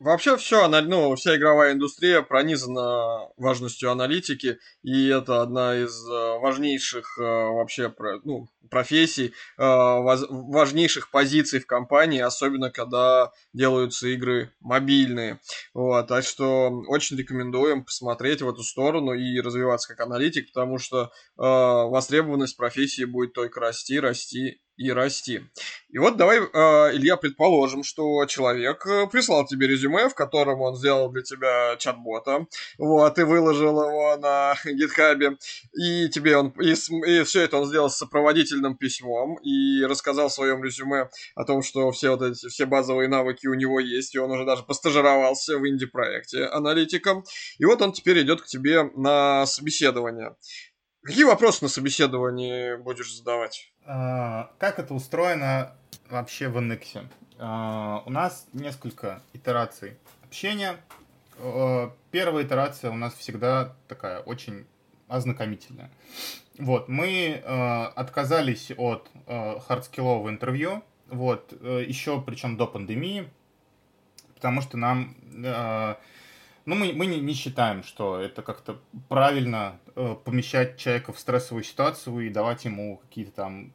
Вообще все, ну, вся игровая индустрия пронизана важностью аналитики, и это одна из э, важнейших э, вообще ну, профессий, э, важнейших позиций в компании, особенно когда делаются игры мобильные. Вот, так что очень рекомендуем посмотреть в эту сторону и развиваться как аналитик, потому что востребованность профессии будет только расти, расти и расти. И вот давай, э, Илья, предположим, что человек э, прислал тебе резюме, в котором он сделал для тебя чат-бота, вот, и выложил его на гитхабе, и тебе он, и, и все это он сделал с сопроводительным письмом, и рассказал в своем резюме о том, что все вот эти, все базовые навыки у него есть, и он уже даже постажировался в инди-проекте аналитиком, и вот он теперь идет к тебе на собеседование. Какие вопросы на собеседовании будешь задавать? А, как это устроено вообще в NX? А, у нас несколько итераций общения. Первая итерация у нас всегда такая очень ознакомительное. Вот, мы э, отказались от э, хардскиллового интервью, вот, э, еще причем до пандемии, потому что нам, ну, мы, мы не, не считаем, что это как-то правильно э, помещать человека в стрессовую ситуацию и давать ему какие-то там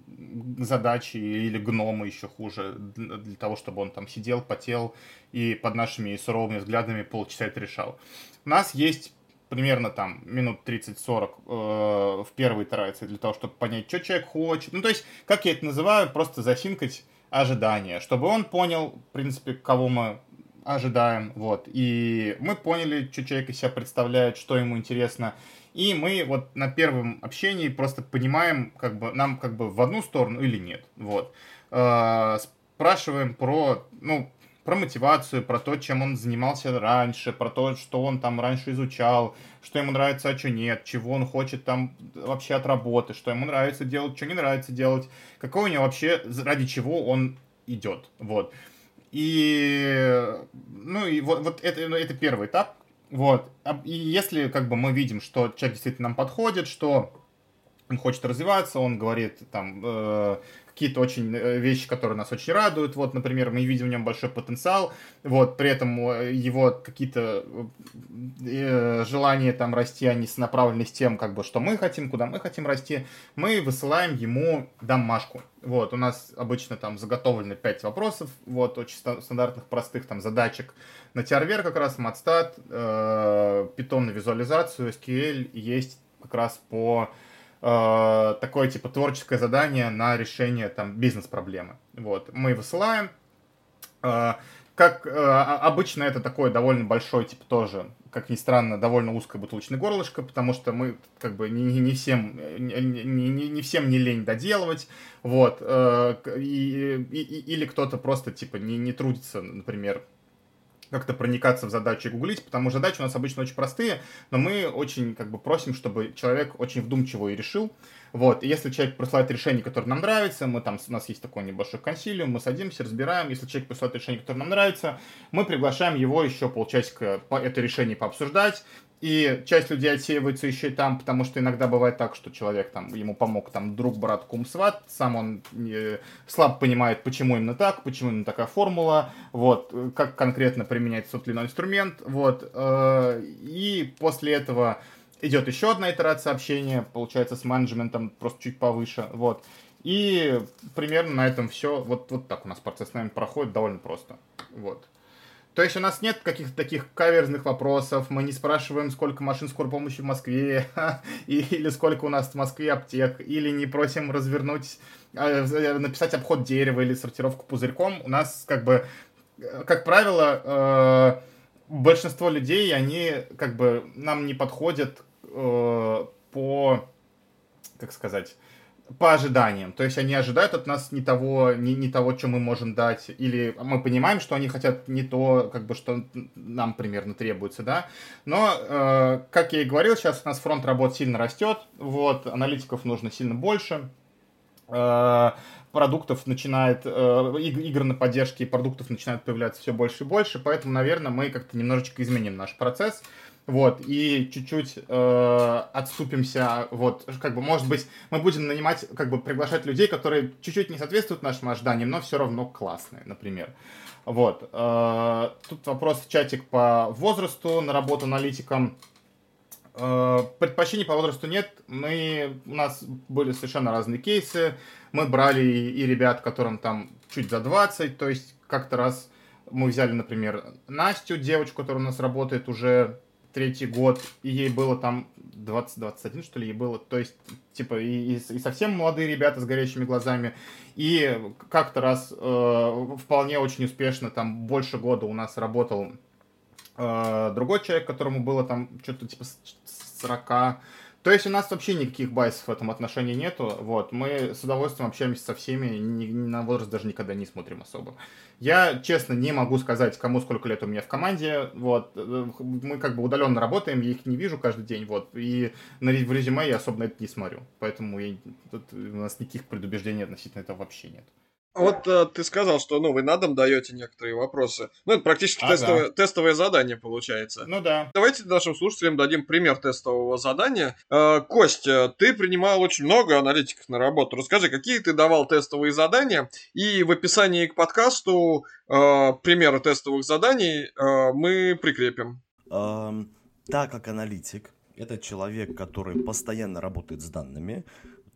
задачи или гномы еще хуже, для, для того, чтобы он там сидел, потел и под нашими суровыми взглядами полчаса это решал. У нас есть примерно там минут 30-40 э, в первой итерации для того, чтобы понять, что человек хочет. Ну, то есть, как я это называю, просто засинкать ожидания, чтобы он понял, в принципе, кого мы ожидаем, вот. И мы поняли, что человек из себя представляет, что ему интересно. И мы вот на первом общении просто понимаем, как бы, нам как бы в одну сторону или нет, вот. Э, спрашиваем про, ну, про мотивацию, про то, чем он занимался раньше, про то, что он там раньше изучал, что ему нравится, а что нет, чего он хочет там вообще от работы, что ему нравится делать, что не нравится делать, какой у него вообще, ради чего он идет, вот. И, ну, и вот, вот это, ну, это первый этап, вот. И если, как бы, мы видим, что человек действительно нам подходит, что он хочет развиваться, он говорит там, э, какие-то очень э, вещи, которые нас очень радуют. Вот, например, мы видим в нем большой потенциал, вот, при этом э, его какие-то э, желания там расти, они направлены с тем, как бы, что мы хотим, куда мы хотим расти. Мы высылаем ему домашку. Вот, у нас обычно там заготовлены 5 вопросов, вот, очень стандартных, простых там задачек на TRVR как раз, матстат, э, питон на визуализацию, SQL есть как раз по э, такое типа творческое задание на решение там бизнес-проблемы. Вот, мы высылаем. Э, как э, обычно это такое довольно большой, типа тоже, как ни странно, довольно узкое бутылочное горлышко, потому что мы как бы не, не всем не, не, не всем не лень доделывать, вот, э, и, и, или кто-то просто типа не, не трудится, например, как-то проникаться в задачу и гуглить, потому что задачи у нас обычно очень простые, но мы очень как бы просим, чтобы человек очень вдумчиво и решил. Вот, и если человек присылает решение, которое нам нравится, мы там, у нас есть такой небольшой консилиум, мы садимся, разбираем. Если человек присылает решение, которое нам нравится, мы приглашаем его еще полчасика по это решение пообсуждать, и часть людей отсеивается еще и там, потому что иногда бывает так, что человек там, ему помог там друг, брат, кум, сват, сам он э, слабо понимает, почему именно так, почему именно такая формула, вот, как конкретно применяется тот или иной инструмент, вот, э, и после этого идет еще одна итерация общения, получается, с менеджментом просто чуть повыше, вот, и примерно на этом все, вот, вот так у нас процесс, наверное, проходит довольно просто, вот. То есть у нас нет каких-то таких каверзных вопросов, мы не спрашиваем, сколько машин скорой помощи в Москве, или сколько у нас в Москве аптек, или не просим развернуть, а, э, написать обход дерева или сортировку пузырьком. У нас как бы, э, как правило, э, большинство людей, они как бы нам не подходят по, как сказать, по ожиданиям. То есть они ожидают от нас не того, не, не того, что мы можем дать, или мы понимаем, что они хотят не то, как бы, что нам примерно требуется, да. Но, э, как я и говорил, сейчас у нас фронт работ сильно растет, вот, аналитиков нужно сильно больше, э, продуктов начинает, э, игр на поддержке продуктов начинают появляться все больше и больше, поэтому, наверное, мы как-то немножечко изменим наш процесс, вот, и чуть-чуть э, отступимся, вот, как бы, может быть, мы будем нанимать, как бы, приглашать людей, которые чуть-чуть не соответствуют нашим ожиданиям, но все равно классные, например. Вот, э, тут вопрос чатик по возрасту на работу аналитиком. Э, предпочтений по возрасту нет, мы, у нас были совершенно разные кейсы, мы брали и, и ребят, которым там чуть за 20, то есть как-то раз мы взяли, например, Настю, девочку, которая у нас работает уже третий год, и ей было там 20-21, что ли, ей было. То есть, типа, и, и, совсем молодые ребята с горящими глазами. И как-то раз э, вполне очень успешно, там, больше года у нас работал э, другой человек, которому было там что-то типа 40 то есть у нас вообще никаких байсов в этом отношении нету. Вот. Мы с удовольствием общаемся со всеми, ни, ни на возраст даже никогда не смотрим особо. Я, честно, не могу сказать, кому сколько лет у меня в команде. Вот. Мы как бы удаленно работаем, я их не вижу каждый день. Вот. И на, в резюме я особо на это не смотрю. Поэтому я, тут у нас никаких предубеждений относительно этого вообще нет. Вот э, ты сказал, что ну, вы на дом даете некоторые вопросы. Ну, это практически ага. тестовое, тестовое задание получается. Ну да. Давайте нашим слушателям дадим пример тестового задания. Э, Костя, ты принимал очень много аналитиков на работу. Расскажи, какие ты давал тестовые задания? И в описании к подкасту э, примеры тестовых заданий э, мы прикрепим. Um, так как аналитик, это человек, который постоянно работает с данными,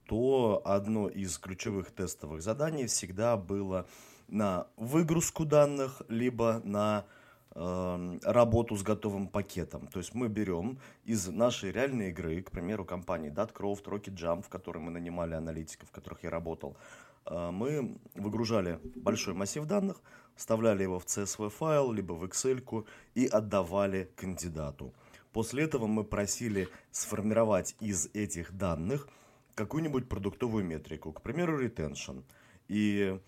то одно из ключевых тестовых заданий всегда было на выгрузку данных, либо на э, работу с готовым пакетом. То есть мы берем из нашей реальной игры, к примеру, компании Datcroft, Rocket Jump, в которой мы нанимали аналитиков, в которых я работал, э, мы выгружали большой массив данных, вставляли его в CSV файл, либо в Excel и отдавали кандидату. После этого мы просили сформировать из этих данных какую-нибудь продуктовую метрику, к примеру, retention, и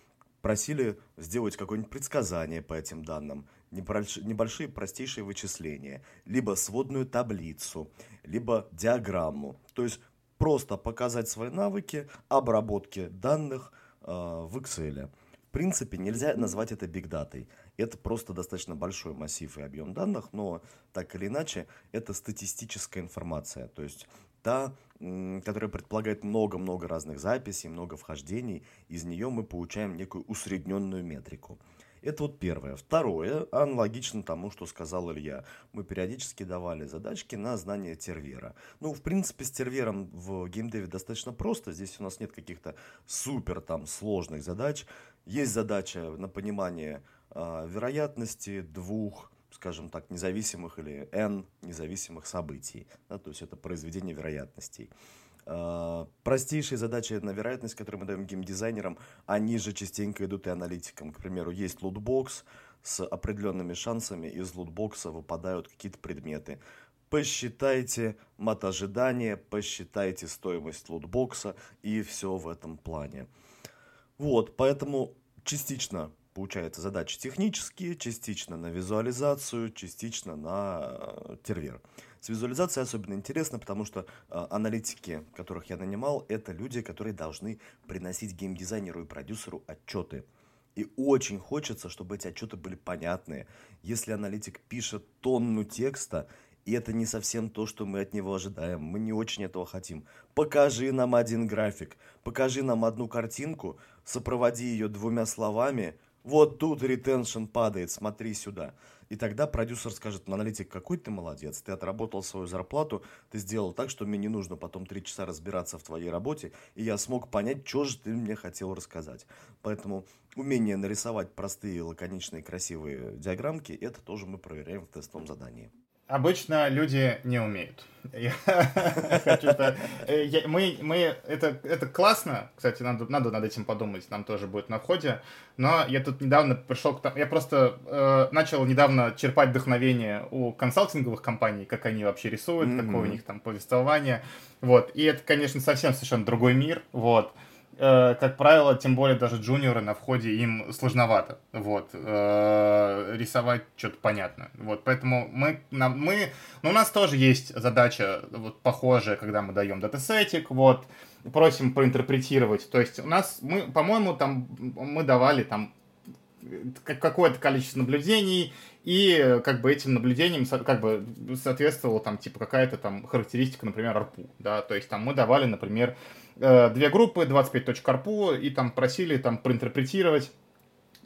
просили сделать какое-нибудь предсказание по этим данным, небольшие простейшие вычисления, либо сводную таблицу, либо диаграмму. То есть просто показать свои навыки обработки данных э, в Excel. В принципе, нельзя назвать это бигдатой. Это просто достаточно большой массив и объем данных, но так или иначе это статистическая информация. То есть та, которая предполагает много-много разных записей, много вхождений. Из нее мы получаем некую усредненную метрику. Это вот первое. Второе, аналогично тому, что сказал Илья. Мы периодически давали задачки на знание тервера. Ну, в принципе, с тервером в геймдеве достаточно просто. Здесь у нас нет каких-то супер там сложных задач. Есть задача на понимание э, вероятности двух скажем так, независимых или n независимых событий. Да, то есть это произведение вероятностей. Uh, простейшие задачи на вероятность, которые мы даем геймдизайнерам, они же частенько идут и аналитикам. К примеру, есть лутбокс с определенными шансами, из лутбокса выпадают какие-то предметы. Посчитайте мат ожидания, посчитайте стоимость лутбокса и все в этом плане. Вот, поэтому частично получается, задачи технические, частично на визуализацию, частично на э, тервер. С визуализацией особенно интересно, потому что э, аналитики, которых я нанимал, это люди, которые должны приносить геймдизайнеру и продюсеру отчеты. И очень хочется, чтобы эти отчеты были понятные. Если аналитик пишет тонну текста, и это не совсем то, что мы от него ожидаем. Мы не очень этого хотим. Покажи нам один график, покажи нам одну картинку, сопроводи ее двумя словами – вот тут ретеншн падает, смотри сюда. И тогда продюсер скажет, аналитик, какой ты молодец, ты отработал свою зарплату, ты сделал так, что мне не нужно потом три часа разбираться в твоей работе, и я смог понять, что же ты мне хотел рассказать. Поэтому умение нарисовать простые, лаконичные, красивые диаграммки, это тоже мы проверяем в тестовом задании. Обычно люди не умеют. Я хочу, Э, мы, мы, это, это классно, кстати, надо, надо над этим подумать, нам тоже будет на входе, но я тут недавно пришел к... Я просто э, начал недавно черпать вдохновение у консалтинговых компаний, как они вообще рисуют, mm-hmm. какое у них там повествование, вот, и это, конечно, совсем совершенно другой мир, вот, Э, как правило, тем более даже джуниоры на входе им сложновато, вот, э, рисовать что-то понятно, вот, поэтому мы, нам, мы, ну, у нас тоже есть задача, вот, похожая, когда мы даем датасетик, вот, просим проинтерпретировать, то есть у нас, мы, по-моему, там, мы давали там какое-то количество наблюдений, и как бы этим наблюдениям как бы соответствовала там типа какая-то там характеристика, например, арпу, да, то есть там мы давали, например, Э, две группы, 25.RPU, и там просили там проинтерпретировать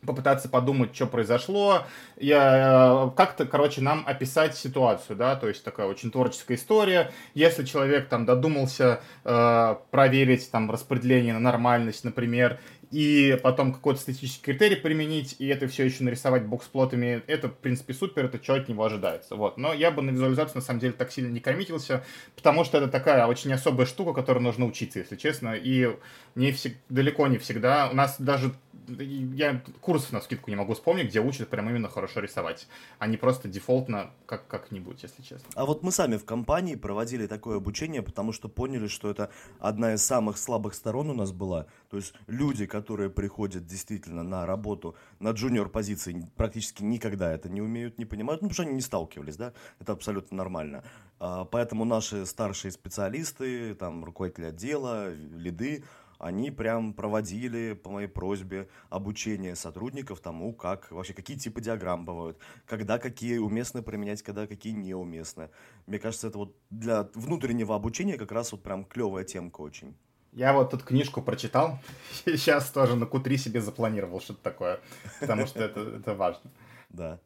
попытаться подумать, что произошло, я, э, как-то, короче, нам описать ситуацию, да, то есть такая очень творческая история. Если человек там додумался э, проверить там распределение на нормальность, например, и потом какой-то статистический критерий применить, и это все еще нарисовать боксплотами, это, в принципе, супер, это что от него ожидается. Вот. Но я бы на визуализацию, на самом деле, так сильно не коммитился, потому что это такая очень особая штука, которой нужно учиться, если честно, и не всег... далеко не всегда. У нас даже я курсов на скидку не могу вспомнить, где учат прям именно хорошо рисовать, а не просто дефолтно как- как-нибудь, если честно. А вот мы сами в компании проводили такое обучение, потому что поняли, что это одна из самых слабых сторон у нас была. То есть люди, которые приходят действительно на работу на джуниор позиции, практически никогда это не умеют, не понимают, ну, потому что они не сталкивались, да, это абсолютно нормально. А, поэтому наши старшие специалисты, там, руководители отдела, лиды, они прям проводили по моей просьбе обучение сотрудников тому, как вообще какие типы диаграмм бывают, когда какие уместно применять, когда какие неуместны. Мне кажется, это вот для внутреннего обучения как раз вот прям клевая темка очень. Я вот тут книжку прочитал, сейчас тоже на Q3 себе запланировал что-то такое, потому что это, это важно. Да.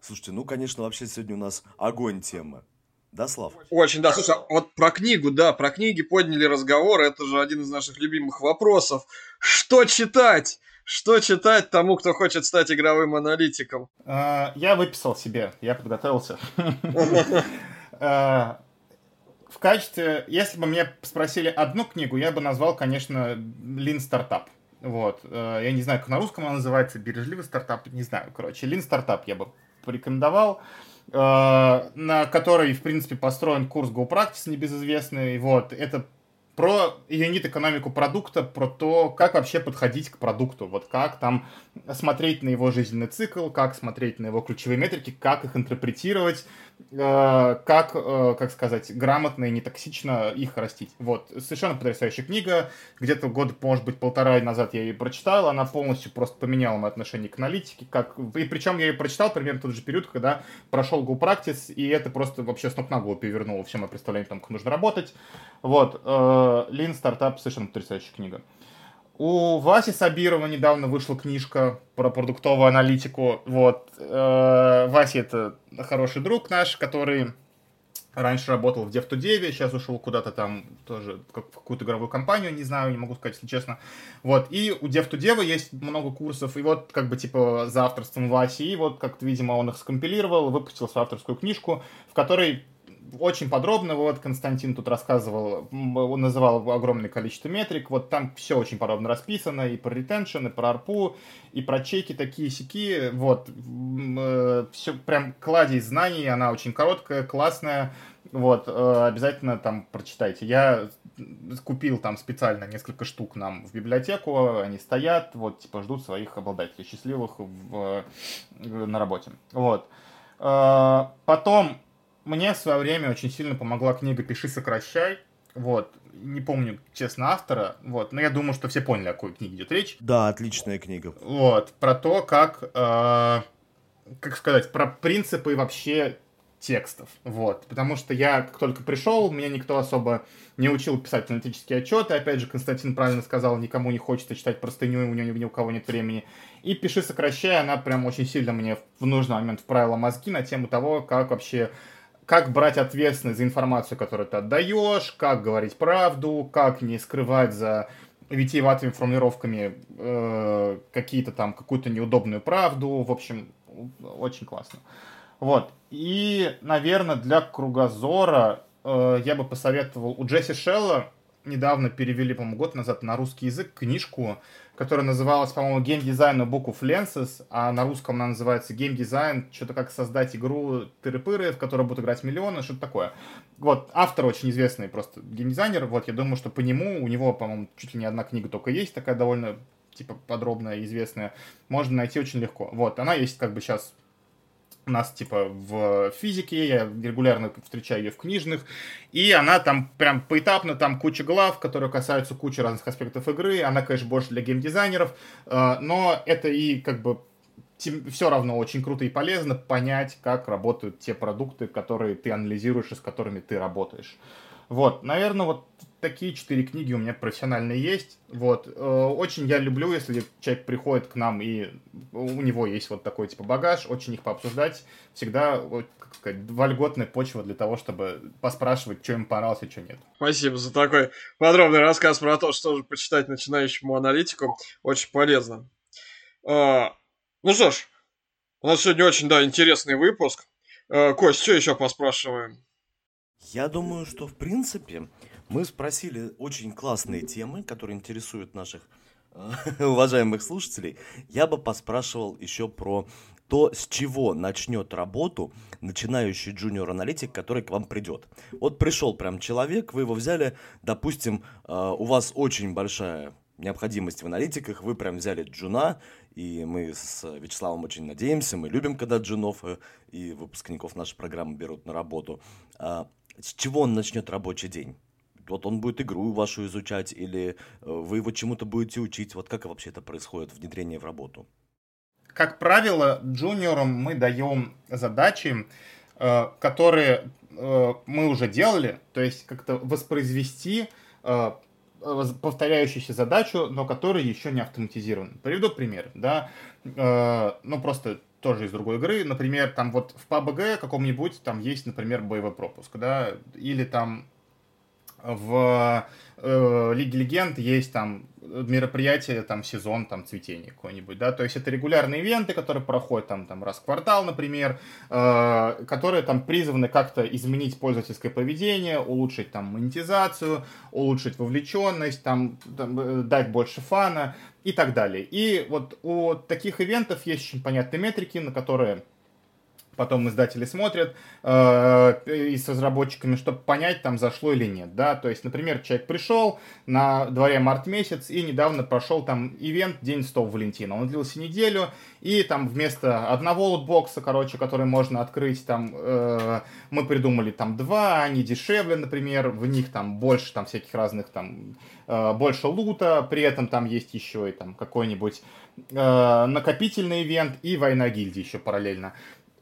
Слушайте, ну, конечно, вообще сегодня у нас огонь тема. Да, Слав? Очень, да. Слушай, а вот про книгу, да, про книги подняли разговор. Это же один из наших любимых вопросов. Что читать? Что читать тому, кто хочет стать игровым аналитиком? А, я выписал себе, я подготовился. В качестве, если бы меня спросили одну книгу, я бы назвал, конечно, Lean Startup. Вот. А, я не знаю, как на русском она называется, бережливый стартап, не знаю, короче. Lean Startup я бы порекомендовал. Э, на которой, в принципе, построен курс GoPractice небезызвестный. Вот, это про юнит-экономику продукта, про то, как вообще подходить к продукту, вот как там смотреть на его жизненный цикл, как смотреть на его ключевые метрики, как их интерпретировать, э, как, э, как сказать, грамотно и нетоксично их растить. Вот, совершенно потрясающая книга, где-то год, может быть, полтора назад я ее прочитал, она полностью просто поменяла мое отношение к аналитике, как... и причем я ее прочитал примерно тот же период, когда прошел Go Practice, и это просто вообще с ног на голову перевернуло все мое представление о том, как нужно работать. Вот, э, Lean Startup совершенно потрясающая книга. У Васи Сабирова недавно вышла книжка про продуктовую аналитику. Вот. Э, Вася это хороший друг наш, который раньше работал в DevToDev, сейчас ушел куда-то там тоже в какую-то игровую компанию, не знаю, не могу сказать, если честно. Вот, и у DevToDev есть много курсов, и вот как бы типа за авторством Васи, и вот как-то, видимо, он их скомпилировал, выпустил свою авторскую книжку, в которой очень подробно, вот Константин тут рассказывал, он называл огромное количество метрик, вот там все очень подробно расписано, и про ретеншн, и про арпу, и про чеки такие сики, вот, э, все прям кладезь знаний, она очень короткая, классная, вот, э, обязательно там прочитайте. Я купил там специально несколько штук нам в библиотеку, они стоят, вот, типа, ждут своих обладателей счастливых в, на работе, вот. Э, потом мне в свое время очень сильно помогла книга «Пиши, сокращай». Вот. Не помню, честно, автора. Вот. Но я думаю, что все поняли, о какой книге идет речь. Да, отличная книга. Вот. Про то, как... Э, как сказать, про принципы вообще текстов. Вот. Потому что я, как только пришел, меня никто особо не учил писать аналитические отчеты. Опять же, Константин правильно сказал, никому не хочется читать простыню, у него ни у кого нет времени. И «Пиши, сокращай», она прям очень сильно мне в нужный момент вправила мозги на тему того, как вообще как брать ответственность за информацию, которую ты отдаешь, как говорить правду, как не скрывать за витиеватыми формулировками э, какие-то там, какую-то неудобную правду. В общем, очень классно. Вот. И, наверное, для кругозора э, я бы посоветовал у Джесси Шелла недавно перевели, по-моему, год назад на русский язык книжку которая называлась, по-моему, Game Design Book of Lenses, а на русском она называется Game Design, что-то как создать игру тыры-пыры, в которой будут играть миллионы, что-то такое. Вот, автор очень известный просто геймдизайнер, вот, я думаю, что по нему, у него, по-моему, чуть ли не одна книга только есть, такая довольно, типа, подробная известная, можно найти очень легко. Вот, она есть, как бы, сейчас у нас типа в физике, я регулярно встречаю ее в книжных, и она там прям поэтапно, там куча глав, которые касаются кучи разных аспектов игры, она, конечно, больше для геймдизайнеров, э, но это и как бы все равно очень круто и полезно понять, как работают те продукты, которые ты анализируешь и с которыми ты работаешь. Вот, наверное, вот такие четыре книги у меня профессиональные есть. Вот. Э, очень я люблю, если человек приходит к нам и у него есть вот такой типа багаж, очень их пообсуждать. Всегда, как сказать, вольготная почва для того, чтобы поспрашивать, что им понравилось и что нет. Спасибо за такой подробный рассказ про то, что же почитать начинающему аналитику. Очень полезно. А, ну что ж, у нас сегодня очень, да, интересный выпуск. А, Кость, что еще поспрашиваем? Я думаю, что в принципе мы спросили очень классные темы, которые интересуют наших э, уважаемых слушателей. Я бы поспрашивал еще про то, с чего начнет работу начинающий junior-аналитик, который к вам придет. Вот пришел прям человек, вы его взяли, допустим, э, у вас очень большая необходимость в аналитиках, вы прям взяли джуна, и мы с Вячеславом очень надеемся, мы любим, когда джунов э, и выпускников нашей программы берут на работу. А с чего он начнет рабочий день? Вот он будет игру вашу изучать, или э, вы его чему-то будете учить? Вот как вообще это происходит, внедрение в работу? Как правило, джуниорам мы даем задачи, э, которые э, мы уже делали, то есть как-то воспроизвести повторяющуюся задачу, но которая еще не автоматизирована. Приведу пример, да, ну просто тоже из другой игры, например, там вот в PUBG каком-нибудь там есть, например, боевой пропуск, да, или там в э, Лиге Легенд есть там мероприятие, там сезон, там цветение какой-нибудь, да, то есть это регулярные ивенты, которые проходят там, там раз в квартал, например, э, которые там призваны как-то изменить пользовательское поведение, улучшить там монетизацию, улучшить вовлеченность, там, там э, дать больше фана и так далее. И вот у таких ивентов есть очень понятные метрики, на которые потом издатели смотрят э, и с разработчиками, чтобы понять, там зашло или нет, да, то есть, например, человек пришел на дворе март месяц и недавно прошел там ивент День Святого Валентина, он длился неделю, и там вместо одного лутбокса, короче, который можно открыть, там, э, мы придумали там два, они дешевле, например, в них там больше там всяких разных там, э, больше лута, при этом там есть еще и там какой-нибудь э, накопительный ивент и война гильдии еще параллельно.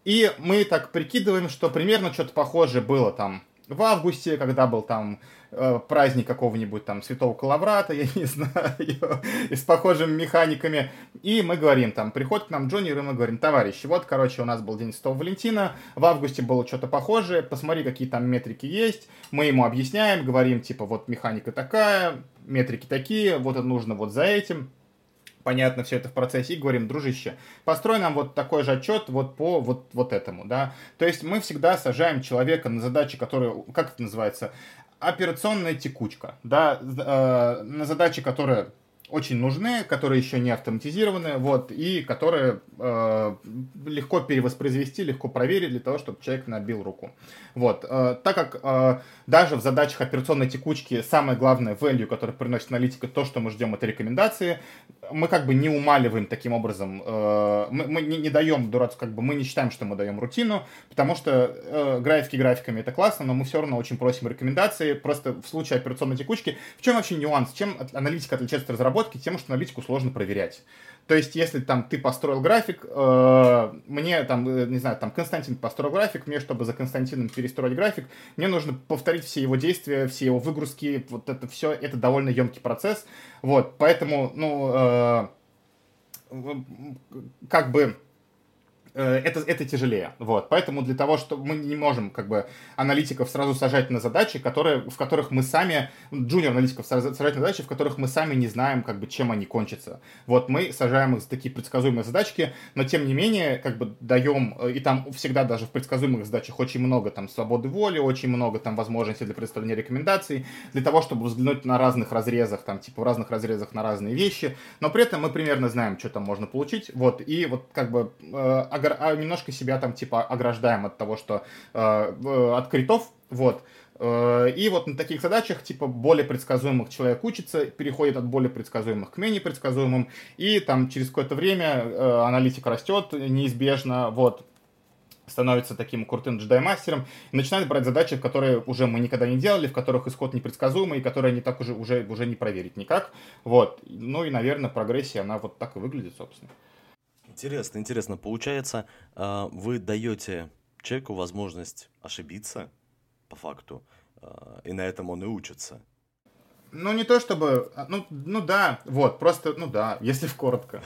И мы так прикидываем, что примерно что-то похожее было там в августе, когда был там э, праздник какого-нибудь там Святого Калаврата, я не знаю, и с похожими механиками. И мы говорим там, приходит к нам Джонни, и мы говорим, товарищи, вот, короче, у нас был День Святого Валентина, в августе было что-то похожее, посмотри, какие там метрики есть. Мы ему объясняем, говорим, типа, вот механика такая, метрики такие, вот это нужно вот за этим понятно все это в процессе, и говорим, дружище, построй нам вот такой же отчет вот по вот, вот этому, да. То есть мы всегда сажаем человека на задачи, которые, как это называется, операционная текучка, да, э, на задачи, которые очень нужны, которые еще не автоматизированы, вот, и которые э, легко перевоспроизвести, легко проверить для того, чтобы человек набил руку. Вот, э, так как э, даже в задачах операционной текучки самое главное value, которое приносит аналитика, то, что мы ждем, это рекомендации, мы как бы не умаливаем таким образом, э, мы, мы не, не даем дурацкую, как бы мы не считаем, что мы даем рутину, потому что э, графики графиками это классно, но мы все равно очень просим рекомендации, просто в случае операционной текучки, в чем вообще нюанс, чем аналитика отличается от разработки, разработки тем, что аналитику сложно проверять. То есть, если там ты построил график, э, мне там, э, не знаю, там Константин построил график, мне, чтобы за Константином перестроить график, мне нужно повторить все его действия, все его выгрузки, вот это все, это довольно емкий процесс. Вот, поэтому, ну, э, как бы это, это тяжелее. Вот. Поэтому для того, что мы не можем как бы аналитиков сразу сажать на задачи, которые, в которых мы сами, джуниор-аналитиков сажать на задачи, в которых мы сами не знаем, как бы, чем они кончатся. Вот мы сажаем их за такие предсказуемые задачки, но тем не менее, как бы даем, э, и там всегда даже в предсказуемых задачах очень много там свободы воли, очень много там возможностей для предоставления рекомендаций, для того, чтобы взглянуть на разных разрезах, там, типа в разных разрезах на разные вещи, но при этом мы примерно знаем, что там можно получить, вот, и вот как бы э, а немножко себя там типа ограждаем от того, что э, от критов, вот. Э, и вот на таких задачах, типа, более предсказуемых человек учится, переходит от более предсказуемых к менее предсказуемым, и там через какое-то время э, аналитика растет неизбежно, вот, становится таким крутым джедай-мастером начинает брать задачи, которые уже мы никогда не делали, в которых исход непредсказуемый, и которые не так уже, уже, уже не проверить никак. Вот. Ну и, наверное, прогрессия, она вот так и выглядит, собственно. Интересно, интересно. Получается, а, вы даете человеку возможность ошибиться, по факту, а, и на этом он и учится. Ну, не то чтобы... А, ну, ну да, вот, просто, ну да, если в коротко.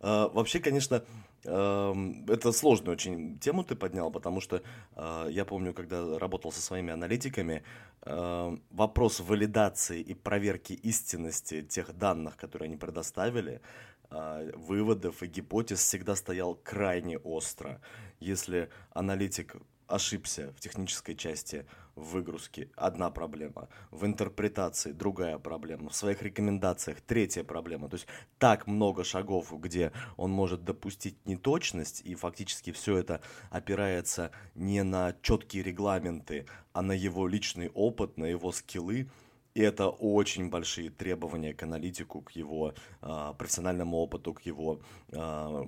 Вообще, конечно, это сложную очень тему ты поднял, потому что я помню, когда работал со своими аналитиками, вопрос валидации и проверки истинности тех данных, которые они предоставили, выводов и гипотез всегда стоял крайне остро. Если аналитик ошибся в технической части выгрузки – одна проблема, в интерпретации – другая проблема, в своих рекомендациях – третья проблема. То есть так много шагов, где он может допустить неточность, и фактически все это опирается не на четкие регламенты, а на его личный опыт, на его скиллы – И это очень большие требования к аналитику, к его э, профессиональному опыту, к его э,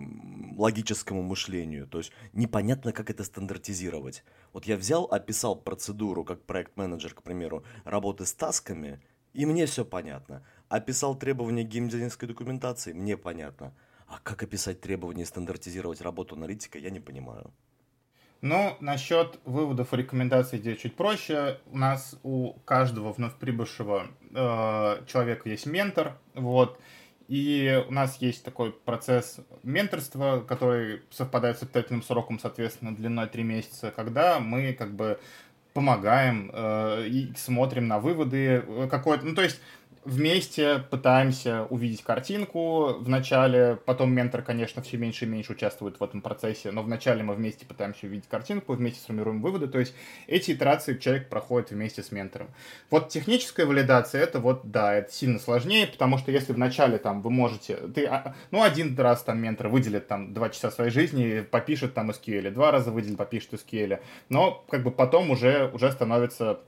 логическому мышлению. То есть непонятно, как это стандартизировать. Вот я взял, описал процедуру как проект-менеджер, к примеру, работы с тасками, и мне все понятно. Описал требования геймдизайнерской документации, мне понятно. А как описать требования и стандартизировать работу аналитика, я не понимаю. Ну, насчет выводов и рекомендаций здесь чуть проще. У нас у каждого вновь прибывшего э, человека есть ментор, вот, и у нас есть такой процесс менторства, который совпадает с испытательным сроком, соответственно, длиной 3 месяца, когда мы как бы помогаем э, и смотрим на выводы э, какой-то, ну то есть вместе пытаемся увидеть картинку в начале, потом ментор, конечно, все меньше и меньше участвует в этом процессе, но вначале мы вместе пытаемся увидеть картинку, вместе сформируем выводы, то есть эти итерации человек проходит вместе с ментором. Вот техническая валидация, это вот, да, это сильно сложнее, потому что если вначале там вы можете, ты, а, ну, один раз там ментор выделит там два часа своей жизни, попишет там SQL, два раза выделит, попишет SQL, но как бы потом уже, уже становится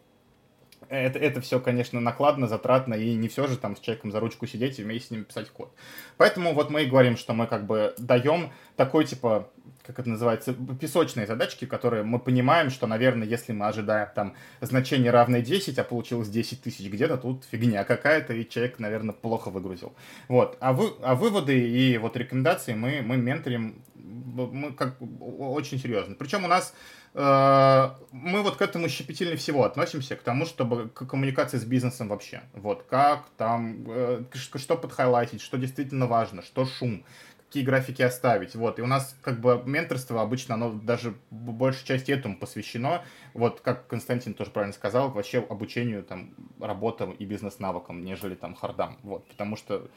это, это все, конечно, накладно, затратно, и не все же там с человеком за ручку сидеть и вместе с ним писать код. Поэтому вот мы и говорим, что мы как бы даем такой, типа, как это называется, песочные задачки, которые мы понимаем, что, наверное, если мы ожидаем там значение равное 10, а получилось 10 тысяч где-то, тут фигня какая-то, и человек, наверное, плохо выгрузил. Вот. А, вы, а выводы и вот рекомендации мы, мы менторим мы как очень серьезно. Причем у нас Э, мы вот к этому щепетильнее всего относимся, к тому, чтобы к коммуникации с бизнесом вообще. Вот как там, э, что подхайлайтить, что действительно важно, что шум, какие графики оставить. Вот. И у нас как бы менторство обычно, оно даже большей части этому посвящено. Вот как Константин тоже правильно сказал, вообще обучению там работам и бизнес-навыкам, нежели там хардам. Вот. Потому что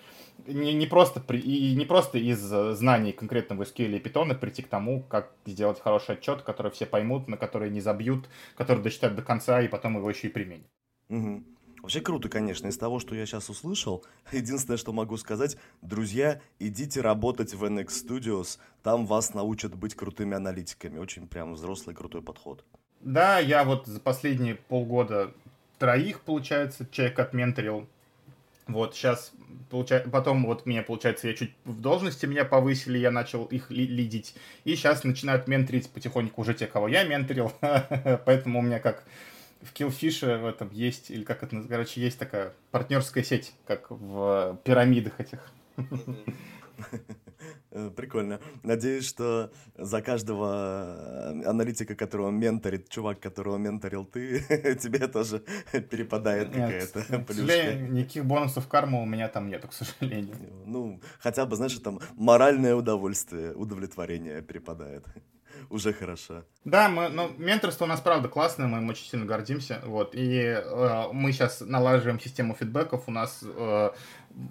не, не, просто при, и не просто из знаний конкретного SQL и Python прийти к тому, как сделать хороший отчет, который все поймут, на который не забьют, который дочитают до конца и потом его еще и применят. Угу. Вообще круто, конечно. Из того, что я сейчас услышал, единственное, что могу сказать, друзья, идите работать в NX Studios, там вас научат быть крутыми аналитиками. Очень прям взрослый крутой подход. Да, я вот за последние полгода троих, получается, человек отменторил. Вот сейчас, получается, потом вот мне, получается, я чуть в должности меня повысили, я начал их ли лидить. И сейчас начинают менторить потихоньку уже те, кого я менторил. Поэтому у меня как в Killfish в этом есть, или как это, короче, есть такая партнерская сеть, как в пирамидах этих. Прикольно. Надеюсь, что за каждого аналитика, которого менторит чувак, которого менторил ты, тебе тоже перепадает какая-то плюшка. никаких бонусов кармы у меня там нету, к сожалению. Ну, хотя бы, знаешь, там моральное удовольствие, удовлетворение перепадает уже хорошо. Да, мы, ну, менторство у нас, правда, классное, мы им очень сильно гордимся, вот, и э, мы сейчас налаживаем систему фидбэков, у нас э,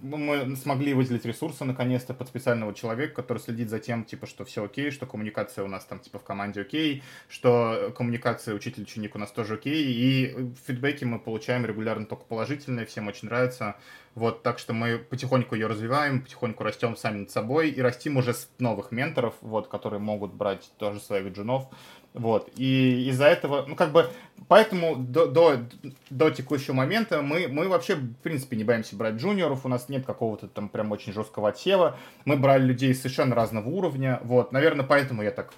мы смогли выделить ресурсы наконец-то под специального человека, который следит за тем, типа, что все окей, что коммуникация у нас там, типа, в команде окей, что коммуникация учитель-ученик у нас тоже окей, и фидбэки мы получаем регулярно только положительные, всем очень нравится, вот, так что мы потихоньку ее развиваем, потихоньку растем сами над собой и растим уже с новых менторов, вот, которые могут брать тоже своих джунов, вот. И из-за этого, ну, как бы, поэтому до, до, до текущего момента мы, мы вообще, в принципе, не боимся брать джуниоров, у нас нет какого-то там прям очень жесткого отсева. Мы брали людей совершенно разного уровня. Вот. Наверное, поэтому я так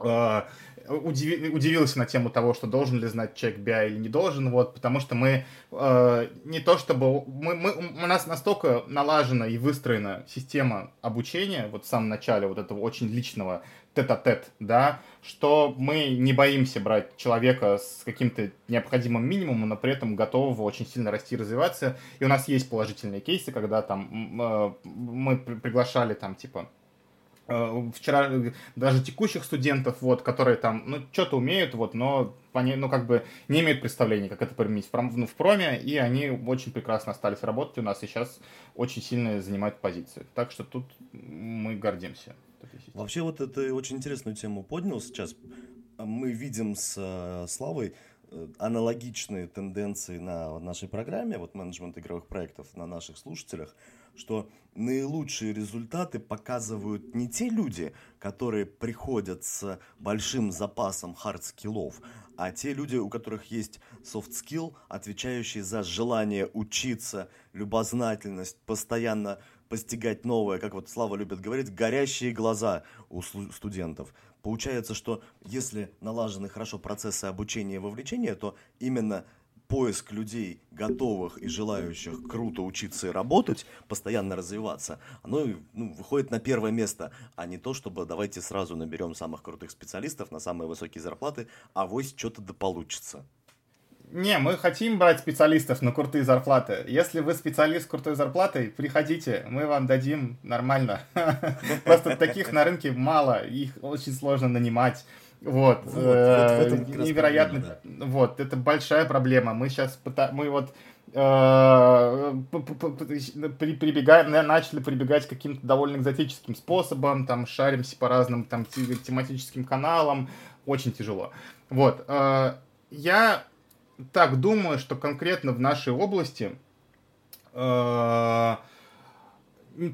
э, удив, удивился на тему того, что должен ли знать человек BI или не должен, вот, потому что мы э, не то чтобы... Мы, мы, у нас настолько налажена и выстроена система обучения, вот в самом начале вот этого очень личного тет-а-тет, да, что мы не боимся брать человека с каким-то необходимым минимумом, но при этом готового очень сильно расти и развиваться. И у нас есть положительные кейсы, когда там э, мы приглашали там типа вчера даже текущих студентов, вот, которые там, ну, что-то умеют, вот, но они, ну, как бы не имеют представления, как это применить в, пром, ну, в проме, и они очень прекрасно остались работать у нас и сейчас очень сильно занимают позиции. Так что тут мы гордимся. Вообще вот это очень интересную тему поднял сейчас. Мы видим с э, Славой э, аналогичные тенденции на нашей программе, вот менеджмент игровых проектов на наших слушателях, что наилучшие результаты показывают не те люди, которые приходят с большим запасом hard skill ов, а те люди, у которых есть skill, отвечающие за желание учиться, любознательность, постоянно постигать новое, как вот Слава любит говорить, горящие глаза у студентов. Получается, что если налажены хорошо процессы обучения и вовлечения, то именно поиск людей, готовых и желающих круто учиться и работать, постоянно развиваться, оно ну, выходит на первое место, а не то, чтобы давайте сразу наберем самых крутых специалистов на самые высокие зарплаты, а вось что-то да получится. Не, мы хотим брать специалистов на крутые зарплаты. Если вы специалист с крутой зарплатой, приходите, мы вам дадим нормально. Просто таких на рынке мало, их очень сложно нанимать. Вот, вот, э, вот невероятно. Проблема, да. Вот, это большая проблема. Мы сейчас мы вот э, прибегаем, начали прибегать к каким-то довольно экзотическим способам, там шаримся по разным там тематическим каналам, очень тяжело. Вот, э, я так думаю, что конкретно в нашей области э,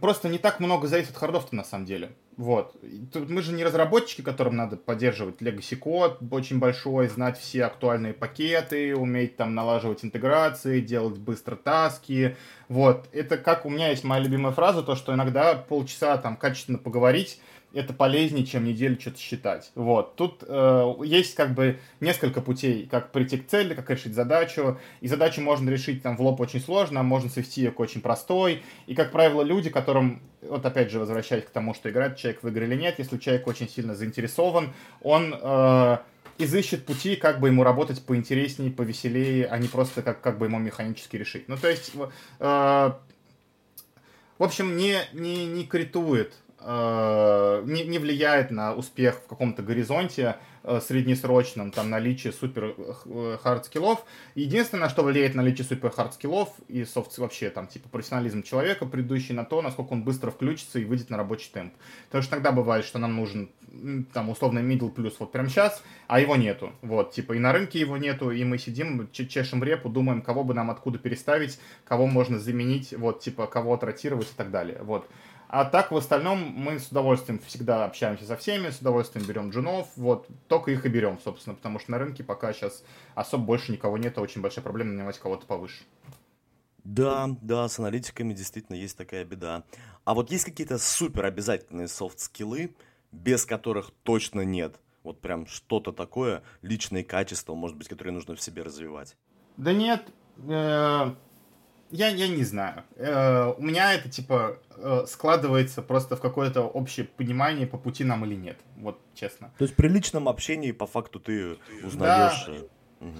просто не так много зависит от хардов-то на самом деле. Вот. Тут мы же не разработчики, которым надо поддерживать legacy код очень большой, знать все актуальные пакеты, уметь там налаживать интеграции, делать быстро таски. Вот. Это как у меня есть моя любимая фраза, то, что иногда полчаса там качественно поговорить это полезнее, чем неделю что-то считать. Вот. Тут э, есть как бы несколько путей, как прийти к цели, как решить задачу. И задачу можно решить там в лоб очень сложно, можно свести ее к очень простой. И, как правило, люди, которым, вот опять же, возвращаясь к тому, что играет человек в игры или нет, если человек очень сильно заинтересован, он... Э, изыщет пути, как бы ему работать поинтереснее, повеселее, а не просто как, как бы ему механически решить. Ну, то есть, э, в общем, не, не, не критует Э, не, не влияет на успех в каком-то горизонте э, среднесрочном, там, наличие супер э, hard skill ов. Единственное, что влияет на наличие супер hard skill ов и софт вообще, там, типа, профессионализм человека, предыдущий на то, насколько он быстро включится и выйдет на рабочий темп. Потому что тогда бывает, что нам нужен, там, условно, middle плюс вот прямо сейчас, а его нету. Вот, типа, и на рынке его нету, и мы сидим, чешем репу, думаем, кого бы нам откуда переставить, кого можно заменить, вот, типа, кого отротировать и так далее. Вот. А так, в остальном, мы с удовольствием всегда общаемся со всеми, с удовольствием берем джунов, вот, только их и берем, собственно, потому что на рынке пока сейчас особо больше никого нет, очень большая проблема нанимать кого-то повыше. Да, да, с аналитиками действительно есть такая беда. А вот есть какие-то супер обязательные софт-скиллы, без которых точно нет? Вот прям что-то такое, личные качества, может быть, которые нужно в себе развивать? Да нет, э, я, я не знаю. Э, у меня это, типа, э, складывается просто в какое-то общее понимание, по пути нам или нет. Вот, честно. То есть при личном общении, по факту, ты узнаешь... Да. Э, угу.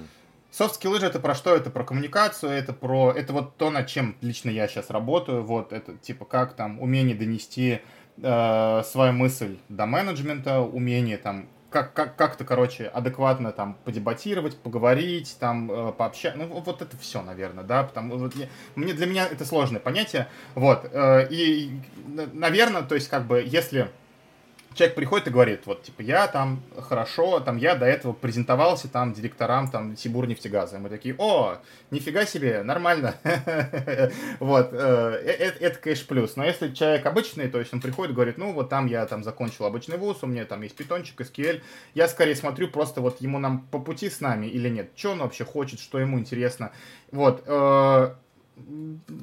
Софт-скиллы же это про что? Это про коммуникацию, это про... Это вот то, над чем лично я сейчас работаю. Вот, это, типа, как там умение донести э, свою мысль до менеджмента, умение там как, как, как-то, короче, адекватно там подебатировать, поговорить, там, э, пообщаться. Ну, вот это все, наверное, да, потому вот я, мне, для меня это сложное понятие, вот, э, и, наверное, то есть, как бы, если человек приходит и говорит, вот, типа, я там хорошо, там, я до этого презентовался там директорам, там, Сибур нефтегаза. И мы такие, о, нифига себе, нормально. Вот, э, э, это, конечно, плюс. Но если человек обычный, то есть он приходит и говорит, ну, вот там я там закончил обычный вуз, у меня там есть питончик, SQL, я скорее смотрю просто вот ему нам по пути с нами или нет, что он вообще хочет, что ему интересно. Вот, э,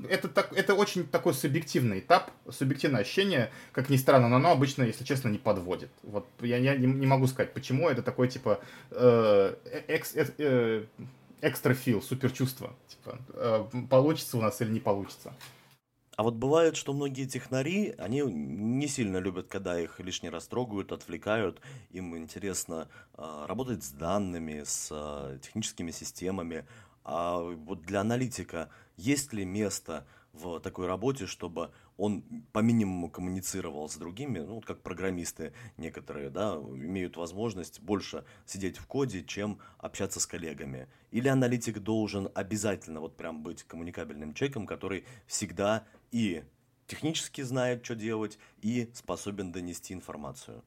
это, так, это очень такой субъективный этап, субъективное ощущение, как ни странно, но оно обычно, если честно, не подводит. Вот я, я не, не могу сказать, почему это такой типа э, экс, э, э, экстра фил, супер чувство. Типа, э, получится у нас или не получится. А вот бывает, что многие технари, они не сильно любят, когда их лишний раз трогают, отвлекают. Им интересно э, работать с данными, с э, техническими системами. А вот для аналитика есть ли место в такой работе, чтобы он по минимуму коммуницировал с другими, ну, как программисты некоторые, да, имеют возможность больше сидеть в коде, чем общаться с коллегами. Или аналитик должен обязательно вот прям быть коммуникабельным человеком, который всегда и технически знает, что делать, и способен донести информацию.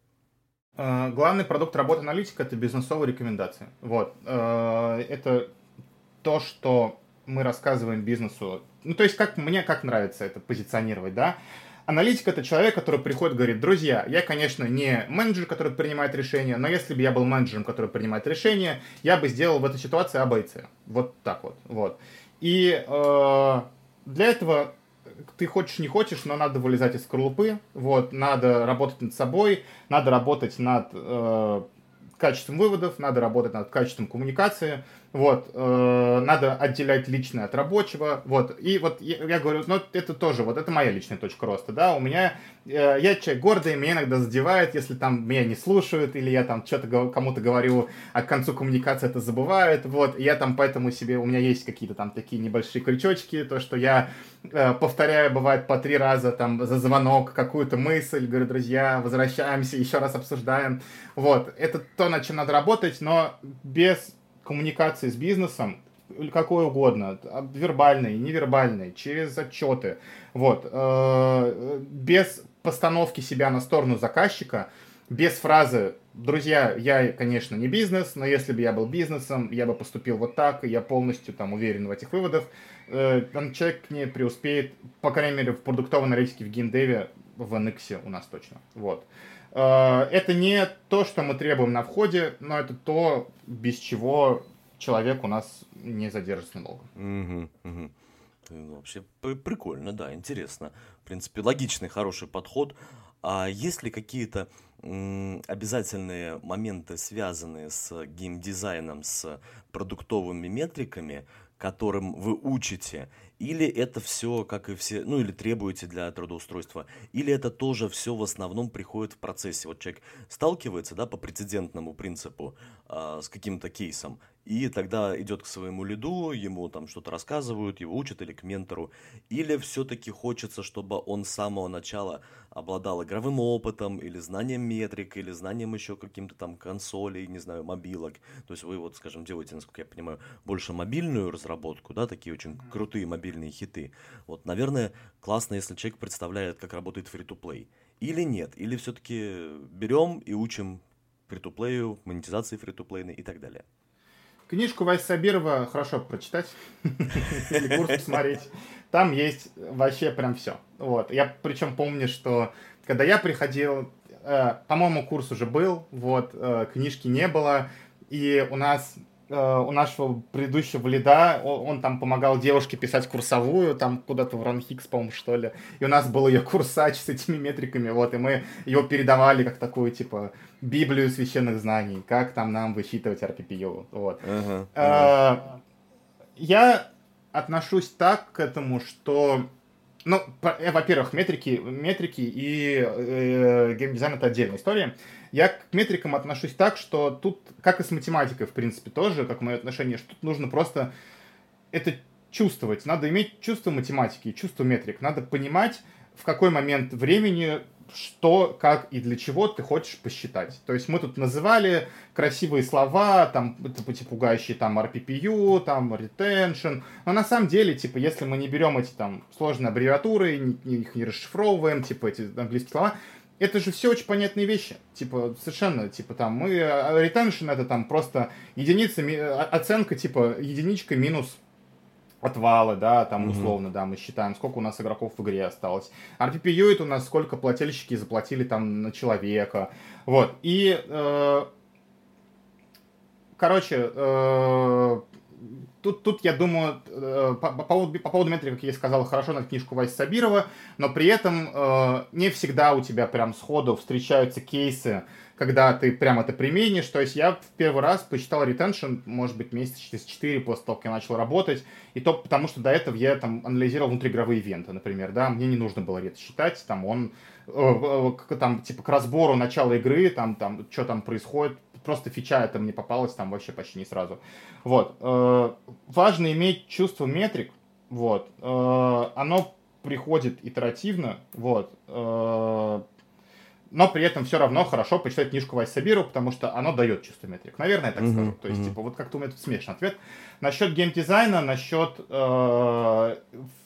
А, главный продукт работы аналитика – это бизнесовые рекомендации. Вот. А, это то, что мы рассказываем бизнесу ну, то есть, как мне как нравится это позиционировать, да, Аналитик это человек, который приходит и говорит, друзья, я, конечно, не менеджер, который принимает решения, но если бы я был менеджером, который принимает решения, я бы сделал в этой ситуации А. Вот так вот. вот. И э, для этого ты хочешь, не хочешь, но надо вылезать из скорлупы, вот, надо работать над собой, надо работать над э, качеством выводов, надо работать над качеством коммуникации, вот, э, надо отделять личное от рабочего, вот, и вот я, я говорю, ну, это тоже, вот, это моя личная точка роста, да, у меня, э, я человек гордый, меня иногда задевает, если там меня не слушают, или я там что-то кому-то говорю, а к концу коммуникации это забывают, вот, я там поэтому себе, у меня есть какие-то там такие небольшие крючочки, то, что я э, повторяю, бывает, по три раза, там, за звонок какую-то мысль, говорю, друзья, возвращаемся, еще раз обсуждаем, вот, это то, над чем надо работать, но без коммуникации с бизнесом, какой угодно, вербальный, невербальный, через отчеты, вот, э, без постановки себя на сторону заказчика, без фразы «Друзья, я, конечно, не бизнес, но если бы я был бизнесом, я бы поступил вот так, и я полностью там уверен в этих выводах», э, человек не преуспеет, по крайней мере, в продуктовой аналитике, в геймдеве, в NX у нас точно. Вот. Э, это не то, что мы требуем на входе, но это то, без чего человек у нас не задержится надолго. Угу, угу. Вообще прикольно, да, интересно. В принципе, логичный, хороший подход. А есть ли какие-то обязательные моменты, связанные с геймдизайном, с продуктовыми метриками, которым вы учите, или это все, как и все, ну или требуете для трудоустройства, или это тоже все в основном приходит в процессе. Вот человек сталкивается, да, по прецедентному принципу э, с каким-то кейсом, и тогда идет к своему лиду, ему там что-то рассказывают, его учат или к ментору. Или все-таки хочется, чтобы он с самого начала обладал игровым опытом, или знанием метрик, или знанием еще каким-то там консолей, не знаю, мобилок. То есть вы вот, скажем, делаете, насколько я понимаю, больше мобильную разработку, да, такие очень крутые мобильные хиты. Вот, наверное, классно, если человек представляет, как работает free-to-play. Или нет, или все-таки берем и учим фри-то-плею, монетизации фри-то-плейной и так далее. Книжку Вася Сабирова хорошо прочитать или курс посмотреть. Там есть вообще прям все. Вот. Я причем помню, что когда я приходил, э, по-моему, курс уже был, вот, э, книжки не было, и у нас Э, у нашего предыдущего лида, он, там помогал девушке писать курсовую, там куда-то в Ранхикс, по-моему, что ли. И у нас был ее курсач с этими метриками, вот, и мы ее передавали как такую, типа, Библию священных знаний, как там нам высчитывать RPPU, вот. Uh-huh, uh-huh. Я отношусь так к этому, что ну, э, во-первых, метрики, метрики и э, геймдизайн это отдельная история. Я к метрикам отношусь так, что тут, как и с математикой, в принципе, тоже, как мое отношение, что тут нужно просто это чувствовать. Надо иметь чувство математики, чувство метрик. Надо понимать, в какой момент времени что, как и для чего ты хочешь посчитать. То есть мы тут называли красивые слова, там, типа, пугающие там RPPU, там retention, но на самом деле, типа, если мы не берем эти там сложные аббревиатуры, их не расшифровываем, типа, эти английские слова, это же все очень понятные вещи. Типа, совершенно, типа, там, мы, а, retention это там просто единица, оценка, типа, единичка минус отвалы, да, там условно, mm-hmm. да, мы считаем, сколько у нас игроков в игре осталось. RPPU это у нас сколько плательщики заплатили там на человека. Вот. И, э, короче, э, тут, тут, я думаю, э, по, по, поводу, по поводу метрик, как я сказал, хорошо на книжку Вася Сабирова, но при этом э, не всегда у тебя прям сходу встречаются кейсы, когда ты прям это применишь. То есть я в первый раз посчитал ретеншн, может быть, месяца через 4 после того, как я начал работать. И то потому, что до этого я там анализировал внутриигровые ивенты, например, да, мне не нужно было это считать, там он, э, э, там, типа, к разбору начала игры, там, там, что там происходит, просто фича это мне попалась там вообще почти не сразу. Вот. Э, важно иметь чувство метрик, вот. Оно приходит итеративно, вот но при этом все равно хорошо почитать книжку Вайс Сабиру, потому что оно дает чувство метрик. Наверное, я так mm-hmm. скажу. То есть, mm-hmm. типа, вот как-то у меня тут смешанный ответ. Насчет геймдизайна, насчет э,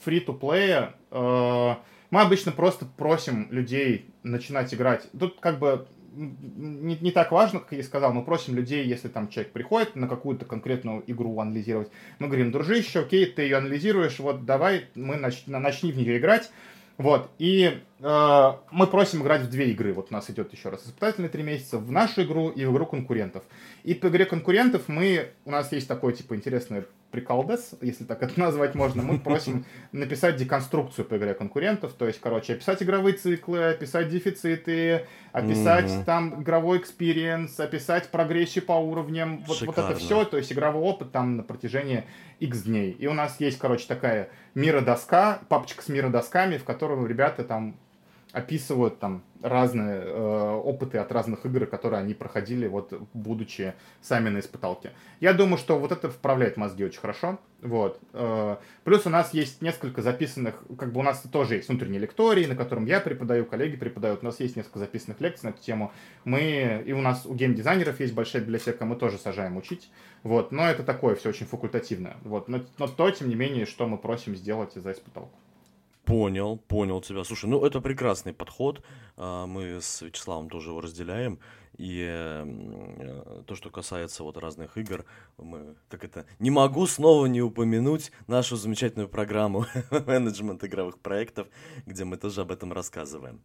free-to-play, э, мы обычно просто просим людей начинать играть. Тут как бы не, не так важно, как я сказал, мы просим людей, если там человек приходит на какую-то конкретную игру анализировать, мы говорим, дружище, окей, ты ее анализируешь, вот давай мы нач, начни в нее играть, вот, и э, мы просим играть в две игры. Вот у нас идет еще раз испытательные три месяца, в нашу игру и в игру конкурентов. И по игре конкурентов мы, у нас есть такой, типа, интересный приколдес, если так это назвать можно, мы просим написать деконструкцию по игре конкурентов, то есть, короче, описать игровые циклы, описать дефициты, описать mm-hmm. там игровой experience, описать прогрессию по уровням, вот, вот это все, то есть игровой опыт там на протяжении X дней. И у нас есть, короче, такая миродоска, папочка с миродосками, в которой ребята там описывают там разные э, опыты от разных игр, которые они проходили, вот, будучи сами на испыталке. Я думаю, что вот это вправляет мозги очень хорошо. Вот. Э, плюс у нас есть несколько записанных, как бы у нас тоже есть внутренние лектории, на котором я преподаю, коллеги преподают. У нас есть несколько записанных лекций на эту тему. Мы, и у нас у геймдизайнеров есть большая библиотека, мы тоже сажаем учить. Вот. Но это такое все очень факультативное. Вот. Но, но то, тем не менее, что мы просим сделать за испыталку. Понял, понял тебя. Слушай, ну это прекрасный подход. А, мы с Вячеславом тоже его разделяем. И э, то, что касается вот разных игр, мы, как это, не могу снова не упомянуть нашу замечательную программу менеджмент игровых проектов, где мы тоже об этом рассказываем.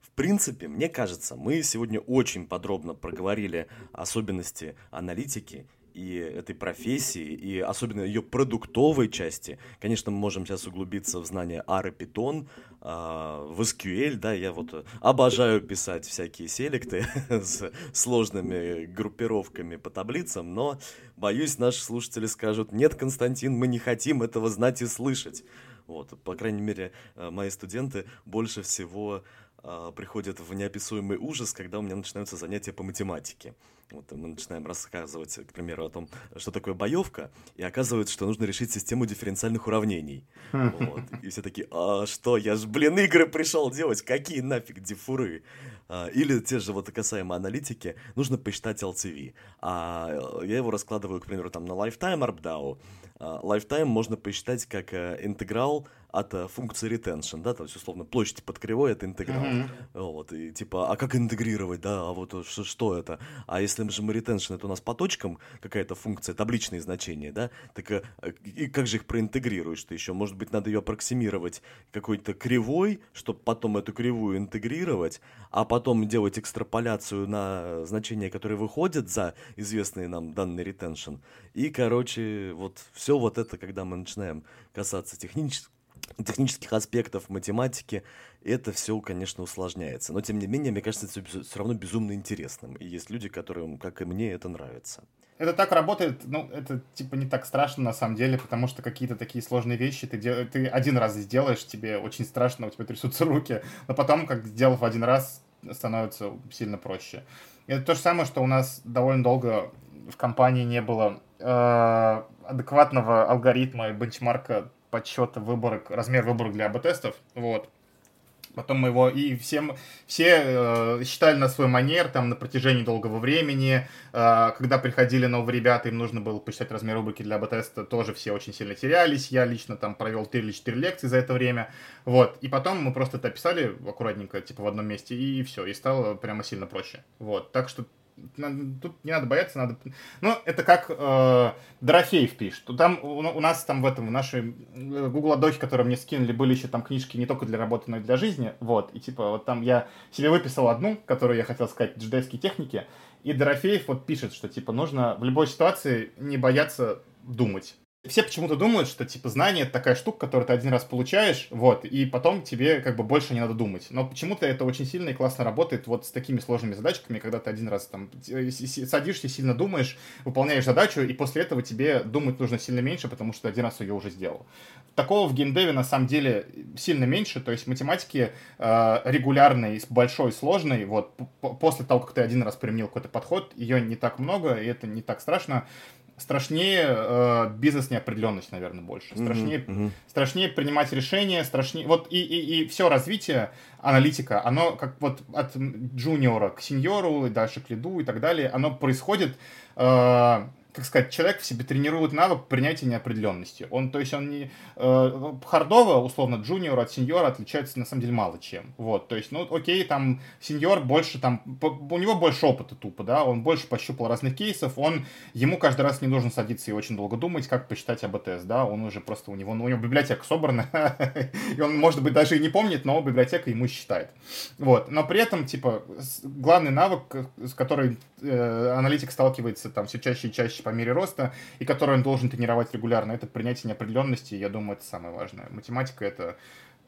В принципе, мне кажется, мы сегодня очень подробно проговорили особенности аналитики и этой профессии, и особенно ее продуктовой части. Конечно, мы можем сейчас углубиться в знание R и Python, в SQL, да, я вот обожаю писать всякие селекты с сложными группировками по таблицам, но, боюсь, наши слушатели скажут, нет, Константин, мы не хотим этого знать и слышать. Вот, по крайней мере, э, мои студенты больше всего а, приходят в неописуемый ужас, когда у меня начинаются занятия по математике. Вот мы начинаем рассказывать, к примеру, о том, что такое боевка, и оказывается, что нужно решить систему дифференциальных уравнений. Вот. И все такие, а что, я же, блин, игры пришел делать, какие нафиг дифуры? А, или те же вот касаемо аналитики, нужно посчитать LTV. А я его раскладываю, к примеру, там на Lifetime ARPDAO. А, lifetime можно посчитать как э, интеграл от э, функции retention, да, то есть, условно, площадь под кривой — это интеграл. Mm-hmm. Вот, и типа, а как интегрировать, да, а вот что, что это? А если же мы retention, это у нас по точкам какая-то функция, табличные значения, да, так э, и как же их проинтегрируешь ты еще? Может быть, надо ее аппроксимировать какой-то кривой, чтобы потом эту кривую интегрировать, а потом делать экстраполяцию на значения, которые выходят за известные нам данные retention. И, короче, вот все вот это, когда мы начинаем касаться технических технических аспектов математики, это все, конечно, усложняется. Но, тем не менее, мне кажется, это все равно безумно интересным. И есть люди, которым, как и мне, это нравится. Это так работает, ну, это типа не так страшно на самом деле, потому что какие-то такие сложные вещи ты, дел... ты один раз сделаешь, тебе очень страшно, у тебя трясутся руки, но потом, как сделав один раз, становится сильно проще. И это то же самое, что у нас довольно долго в компании не было э, адекватного алгоритма и бенчмарка подсчета выборок, размер выборок для АБ-тестов, вот. Потом мы его и всем, все э, считали на свой манер там на протяжении долгого времени. Э, когда приходили новые ребята, им нужно было посчитать размер рубрики для АБ-теста, тоже все очень сильно терялись. Я лично там провел 3 или 4 лекции за это время. Вот. И потом мы просто это описали аккуратненько, типа в одном месте, и все. И стало прямо сильно проще. Вот. Так что тут не надо бояться, надо... Ну, это как э, Дорофеев пишет. Там у, у нас там в этом, в нашей э, Google Доке, которые мне скинули, были еще там книжки не только для работы, но и для жизни. Вот, и типа вот там я себе выписал одну, которую я хотел сказать, джедайские техники, и Дорофеев вот пишет, что типа нужно в любой ситуации не бояться думать. Все почему-то думают, что, типа, знание — это такая штука, которую ты один раз получаешь, вот, и потом тебе, как бы, больше не надо думать. Но почему-то это очень сильно и классно работает вот с такими сложными задачками, когда ты один раз, там, садишься, сильно думаешь, выполняешь задачу, и после этого тебе думать нужно сильно меньше, потому что один раз ее уже сделал. Такого в геймдеве, на самом деле, сильно меньше, то есть математики э, регулярной, большой, сложной, вот, после того, как ты один раз применил какой-то подход, ее не так много, и это не так страшно, страшнее э, бизнес неопределенность, наверное, больше. Страшнее, mm-hmm. Mm-hmm. страшнее принимать решения, страшнее. Вот и, и, и все развитие аналитика, оно как вот от джуниора к сеньору, и дальше к лиду и так далее, оно происходит э, как сказать, человек в себе тренирует навык принятия неопределенности. Он, то есть он не э, хардово, условно, джуниор от сеньора отличается на самом деле мало чем. Вот, то есть, ну, окей, там сеньор больше там, у него больше опыта тупо, да, он больше пощупал разных кейсов, он, ему каждый раз не нужно садиться и очень долго думать, как посчитать АБТС, да, он уже просто, у него, ну, у него библиотека собрана, и он, может быть, даже и не помнит, но библиотека ему считает. Вот, но при этом, типа, главный навык, с которым э, аналитик сталкивается там все чаще и чаще по мере роста, и который он должен тренировать регулярно. Это принятие неопределенности, я думаю, это самое важное. Математика — это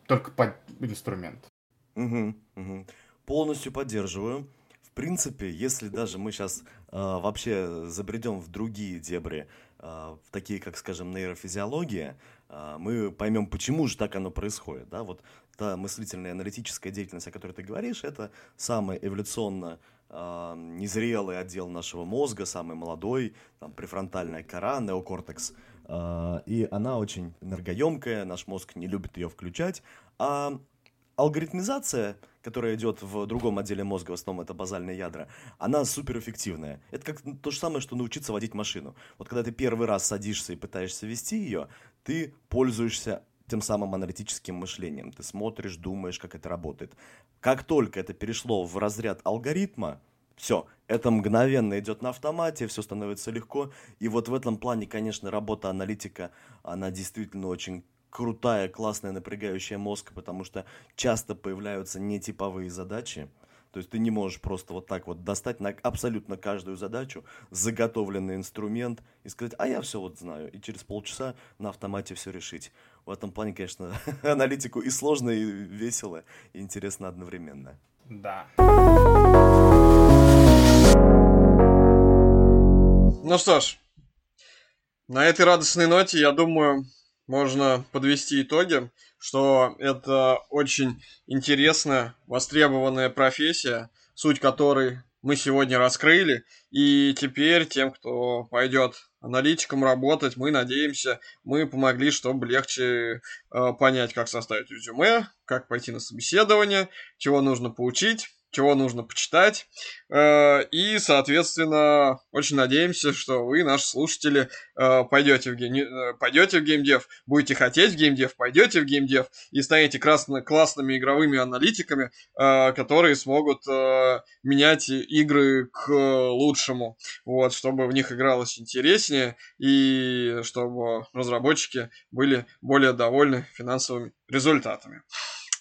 только под инструмент. Угу, угу. Полностью поддерживаю. В принципе, если даже мы сейчас э, вообще забредем в другие дебри, э, в такие, как, скажем, нейрофизиология, э, мы поймем, почему же так оно происходит. Да? Вот та мыслительная аналитическая деятельность, о которой ты говоришь, это самая эволюционно э, незрелый отдел нашего мозга, самый молодой, там, префронтальная кора, неокортекс, э, и она очень энергоемкая, наш мозг не любит ее включать, а алгоритмизация, которая идет в другом отделе мозга, в основном это базальные ядра, она суперэффективная. Это как то же самое, что научиться водить машину. Вот когда ты первый раз садишься и пытаешься вести ее, ты пользуешься тем самым аналитическим мышлением. Ты смотришь, думаешь, как это работает. Как только это перешло в разряд алгоритма, все, это мгновенно идет на автомате, все становится легко. И вот в этом плане, конечно, работа аналитика, она действительно очень крутая, классная, напрягающая мозг, потому что часто появляются нетиповые задачи, то есть ты не можешь просто вот так вот достать на абсолютно каждую задачу заготовленный инструмент и сказать, а я все вот знаю, и через полчаса на автомате все решить. В этом плане, конечно, аналитику и сложно, и весело, и интересно одновременно. Да. Ну что ж, на этой радостной ноте, я думаю, можно подвести итоги что это очень интересная, востребованная профессия, суть которой мы сегодня раскрыли. И теперь тем, кто пойдет аналитиком работать, мы надеемся, мы помогли, чтобы легче э, понять, как составить резюме, как пойти на собеседование, чего нужно поучить чего нужно почитать. Э, и, соответственно, очень надеемся, что вы, наши слушатели, э, пойдете в, гейм... Э, пойдете в геймдев, будете хотеть в геймдев, пойдете в геймдев и станете красно... классными игровыми аналитиками, которые смогут менять игры к лучшему, вот, чтобы в них игралось интереснее и чтобы разработчики были более довольны финансовыми результатами.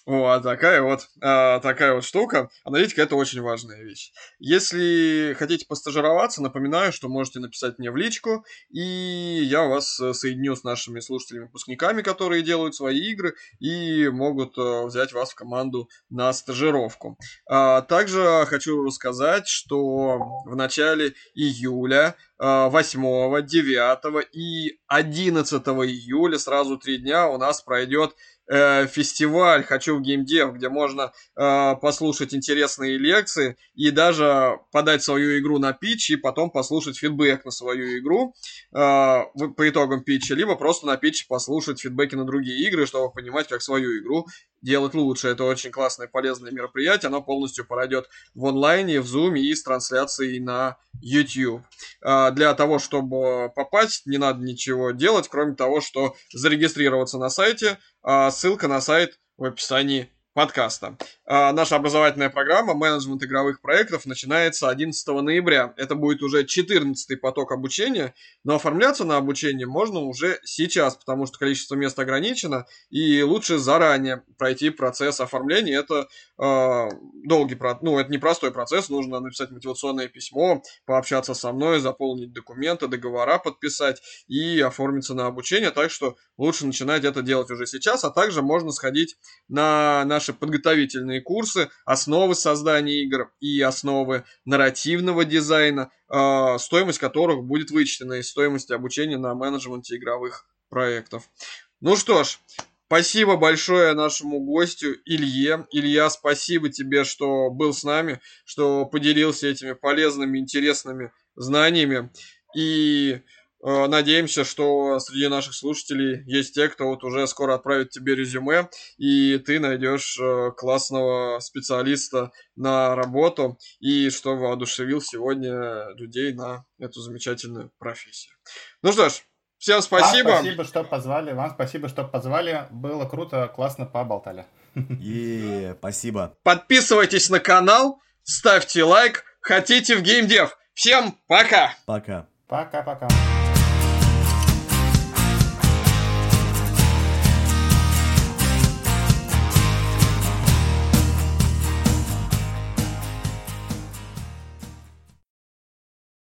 Вот, такая вот, а, такая вот штука. Аналитика это очень важная вещь. Если хотите постажироваться, напоминаю, что можете написать мне в личку, и я вас э, соединю с нашими слушателями-выпускниками, которые делают свои игры и могут э, взять вас в команду на стажировку. А, также хочу рассказать, что в начале июля 8, 9 и 11 июля, сразу три дня, у нас пройдет э, фестиваль «Хочу в геймдев», где можно э, послушать интересные лекции и даже подать свою игру на питч и потом послушать фидбэк на свою игру э, по итогам питча, либо просто на питче послушать фидбэки на другие игры, чтобы понимать, как свою игру делать лучше. Это очень классное полезное мероприятие. Оно полностью пройдет в онлайне, в Zoom и с трансляцией на YouTube. А, для того, чтобы попасть, не надо ничего делать, кроме того, что зарегистрироваться на сайте. А, ссылка на сайт в описании подкаста. А, наша образовательная программа «Менеджмент игровых проектов» начинается 11 ноября. Это будет уже 14-й поток обучения, но оформляться на обучение можно уже сейчас, потому что количество мест ограничено, и лучше заранее пройти процесс оформления. Это э, долгий, ну, это непростой процесс, нужно написать мотивационное письмо, пообщаться со мной, заполнить документы, договора подписать и оформиться на обучение, так что лучше начинать это делать уже сейчас, а также можно сходить на наши подготовительные курсы, основы создания игр и основы нарративного дизайна, а, стоимость которых будет вычтена из стоимости обучения на менеджменте игровых проектов. Ну что ж, Спасибо большое нашему гостю Илье. Илья, спасибо тебе, что был с нами, что поделился этими полезными, интересными знаниями. И надеемся, что среди наших слушателей есть те, кто вот уже скоро отправит тебе резюме, и ты найдешь э, классного специалиста на работу, и что воодушевил сегодня людей на эту замечательную профессию. Ну что ж, всем спасибо. Вам спасибо, что позвали. Вам спасибо, что позвали. Было круто, классно поболтали. И спасибо. Подписывайтесь на канал, ставьте лайк, хотите в геймдев. Всем пока! Пока. Пока-пока.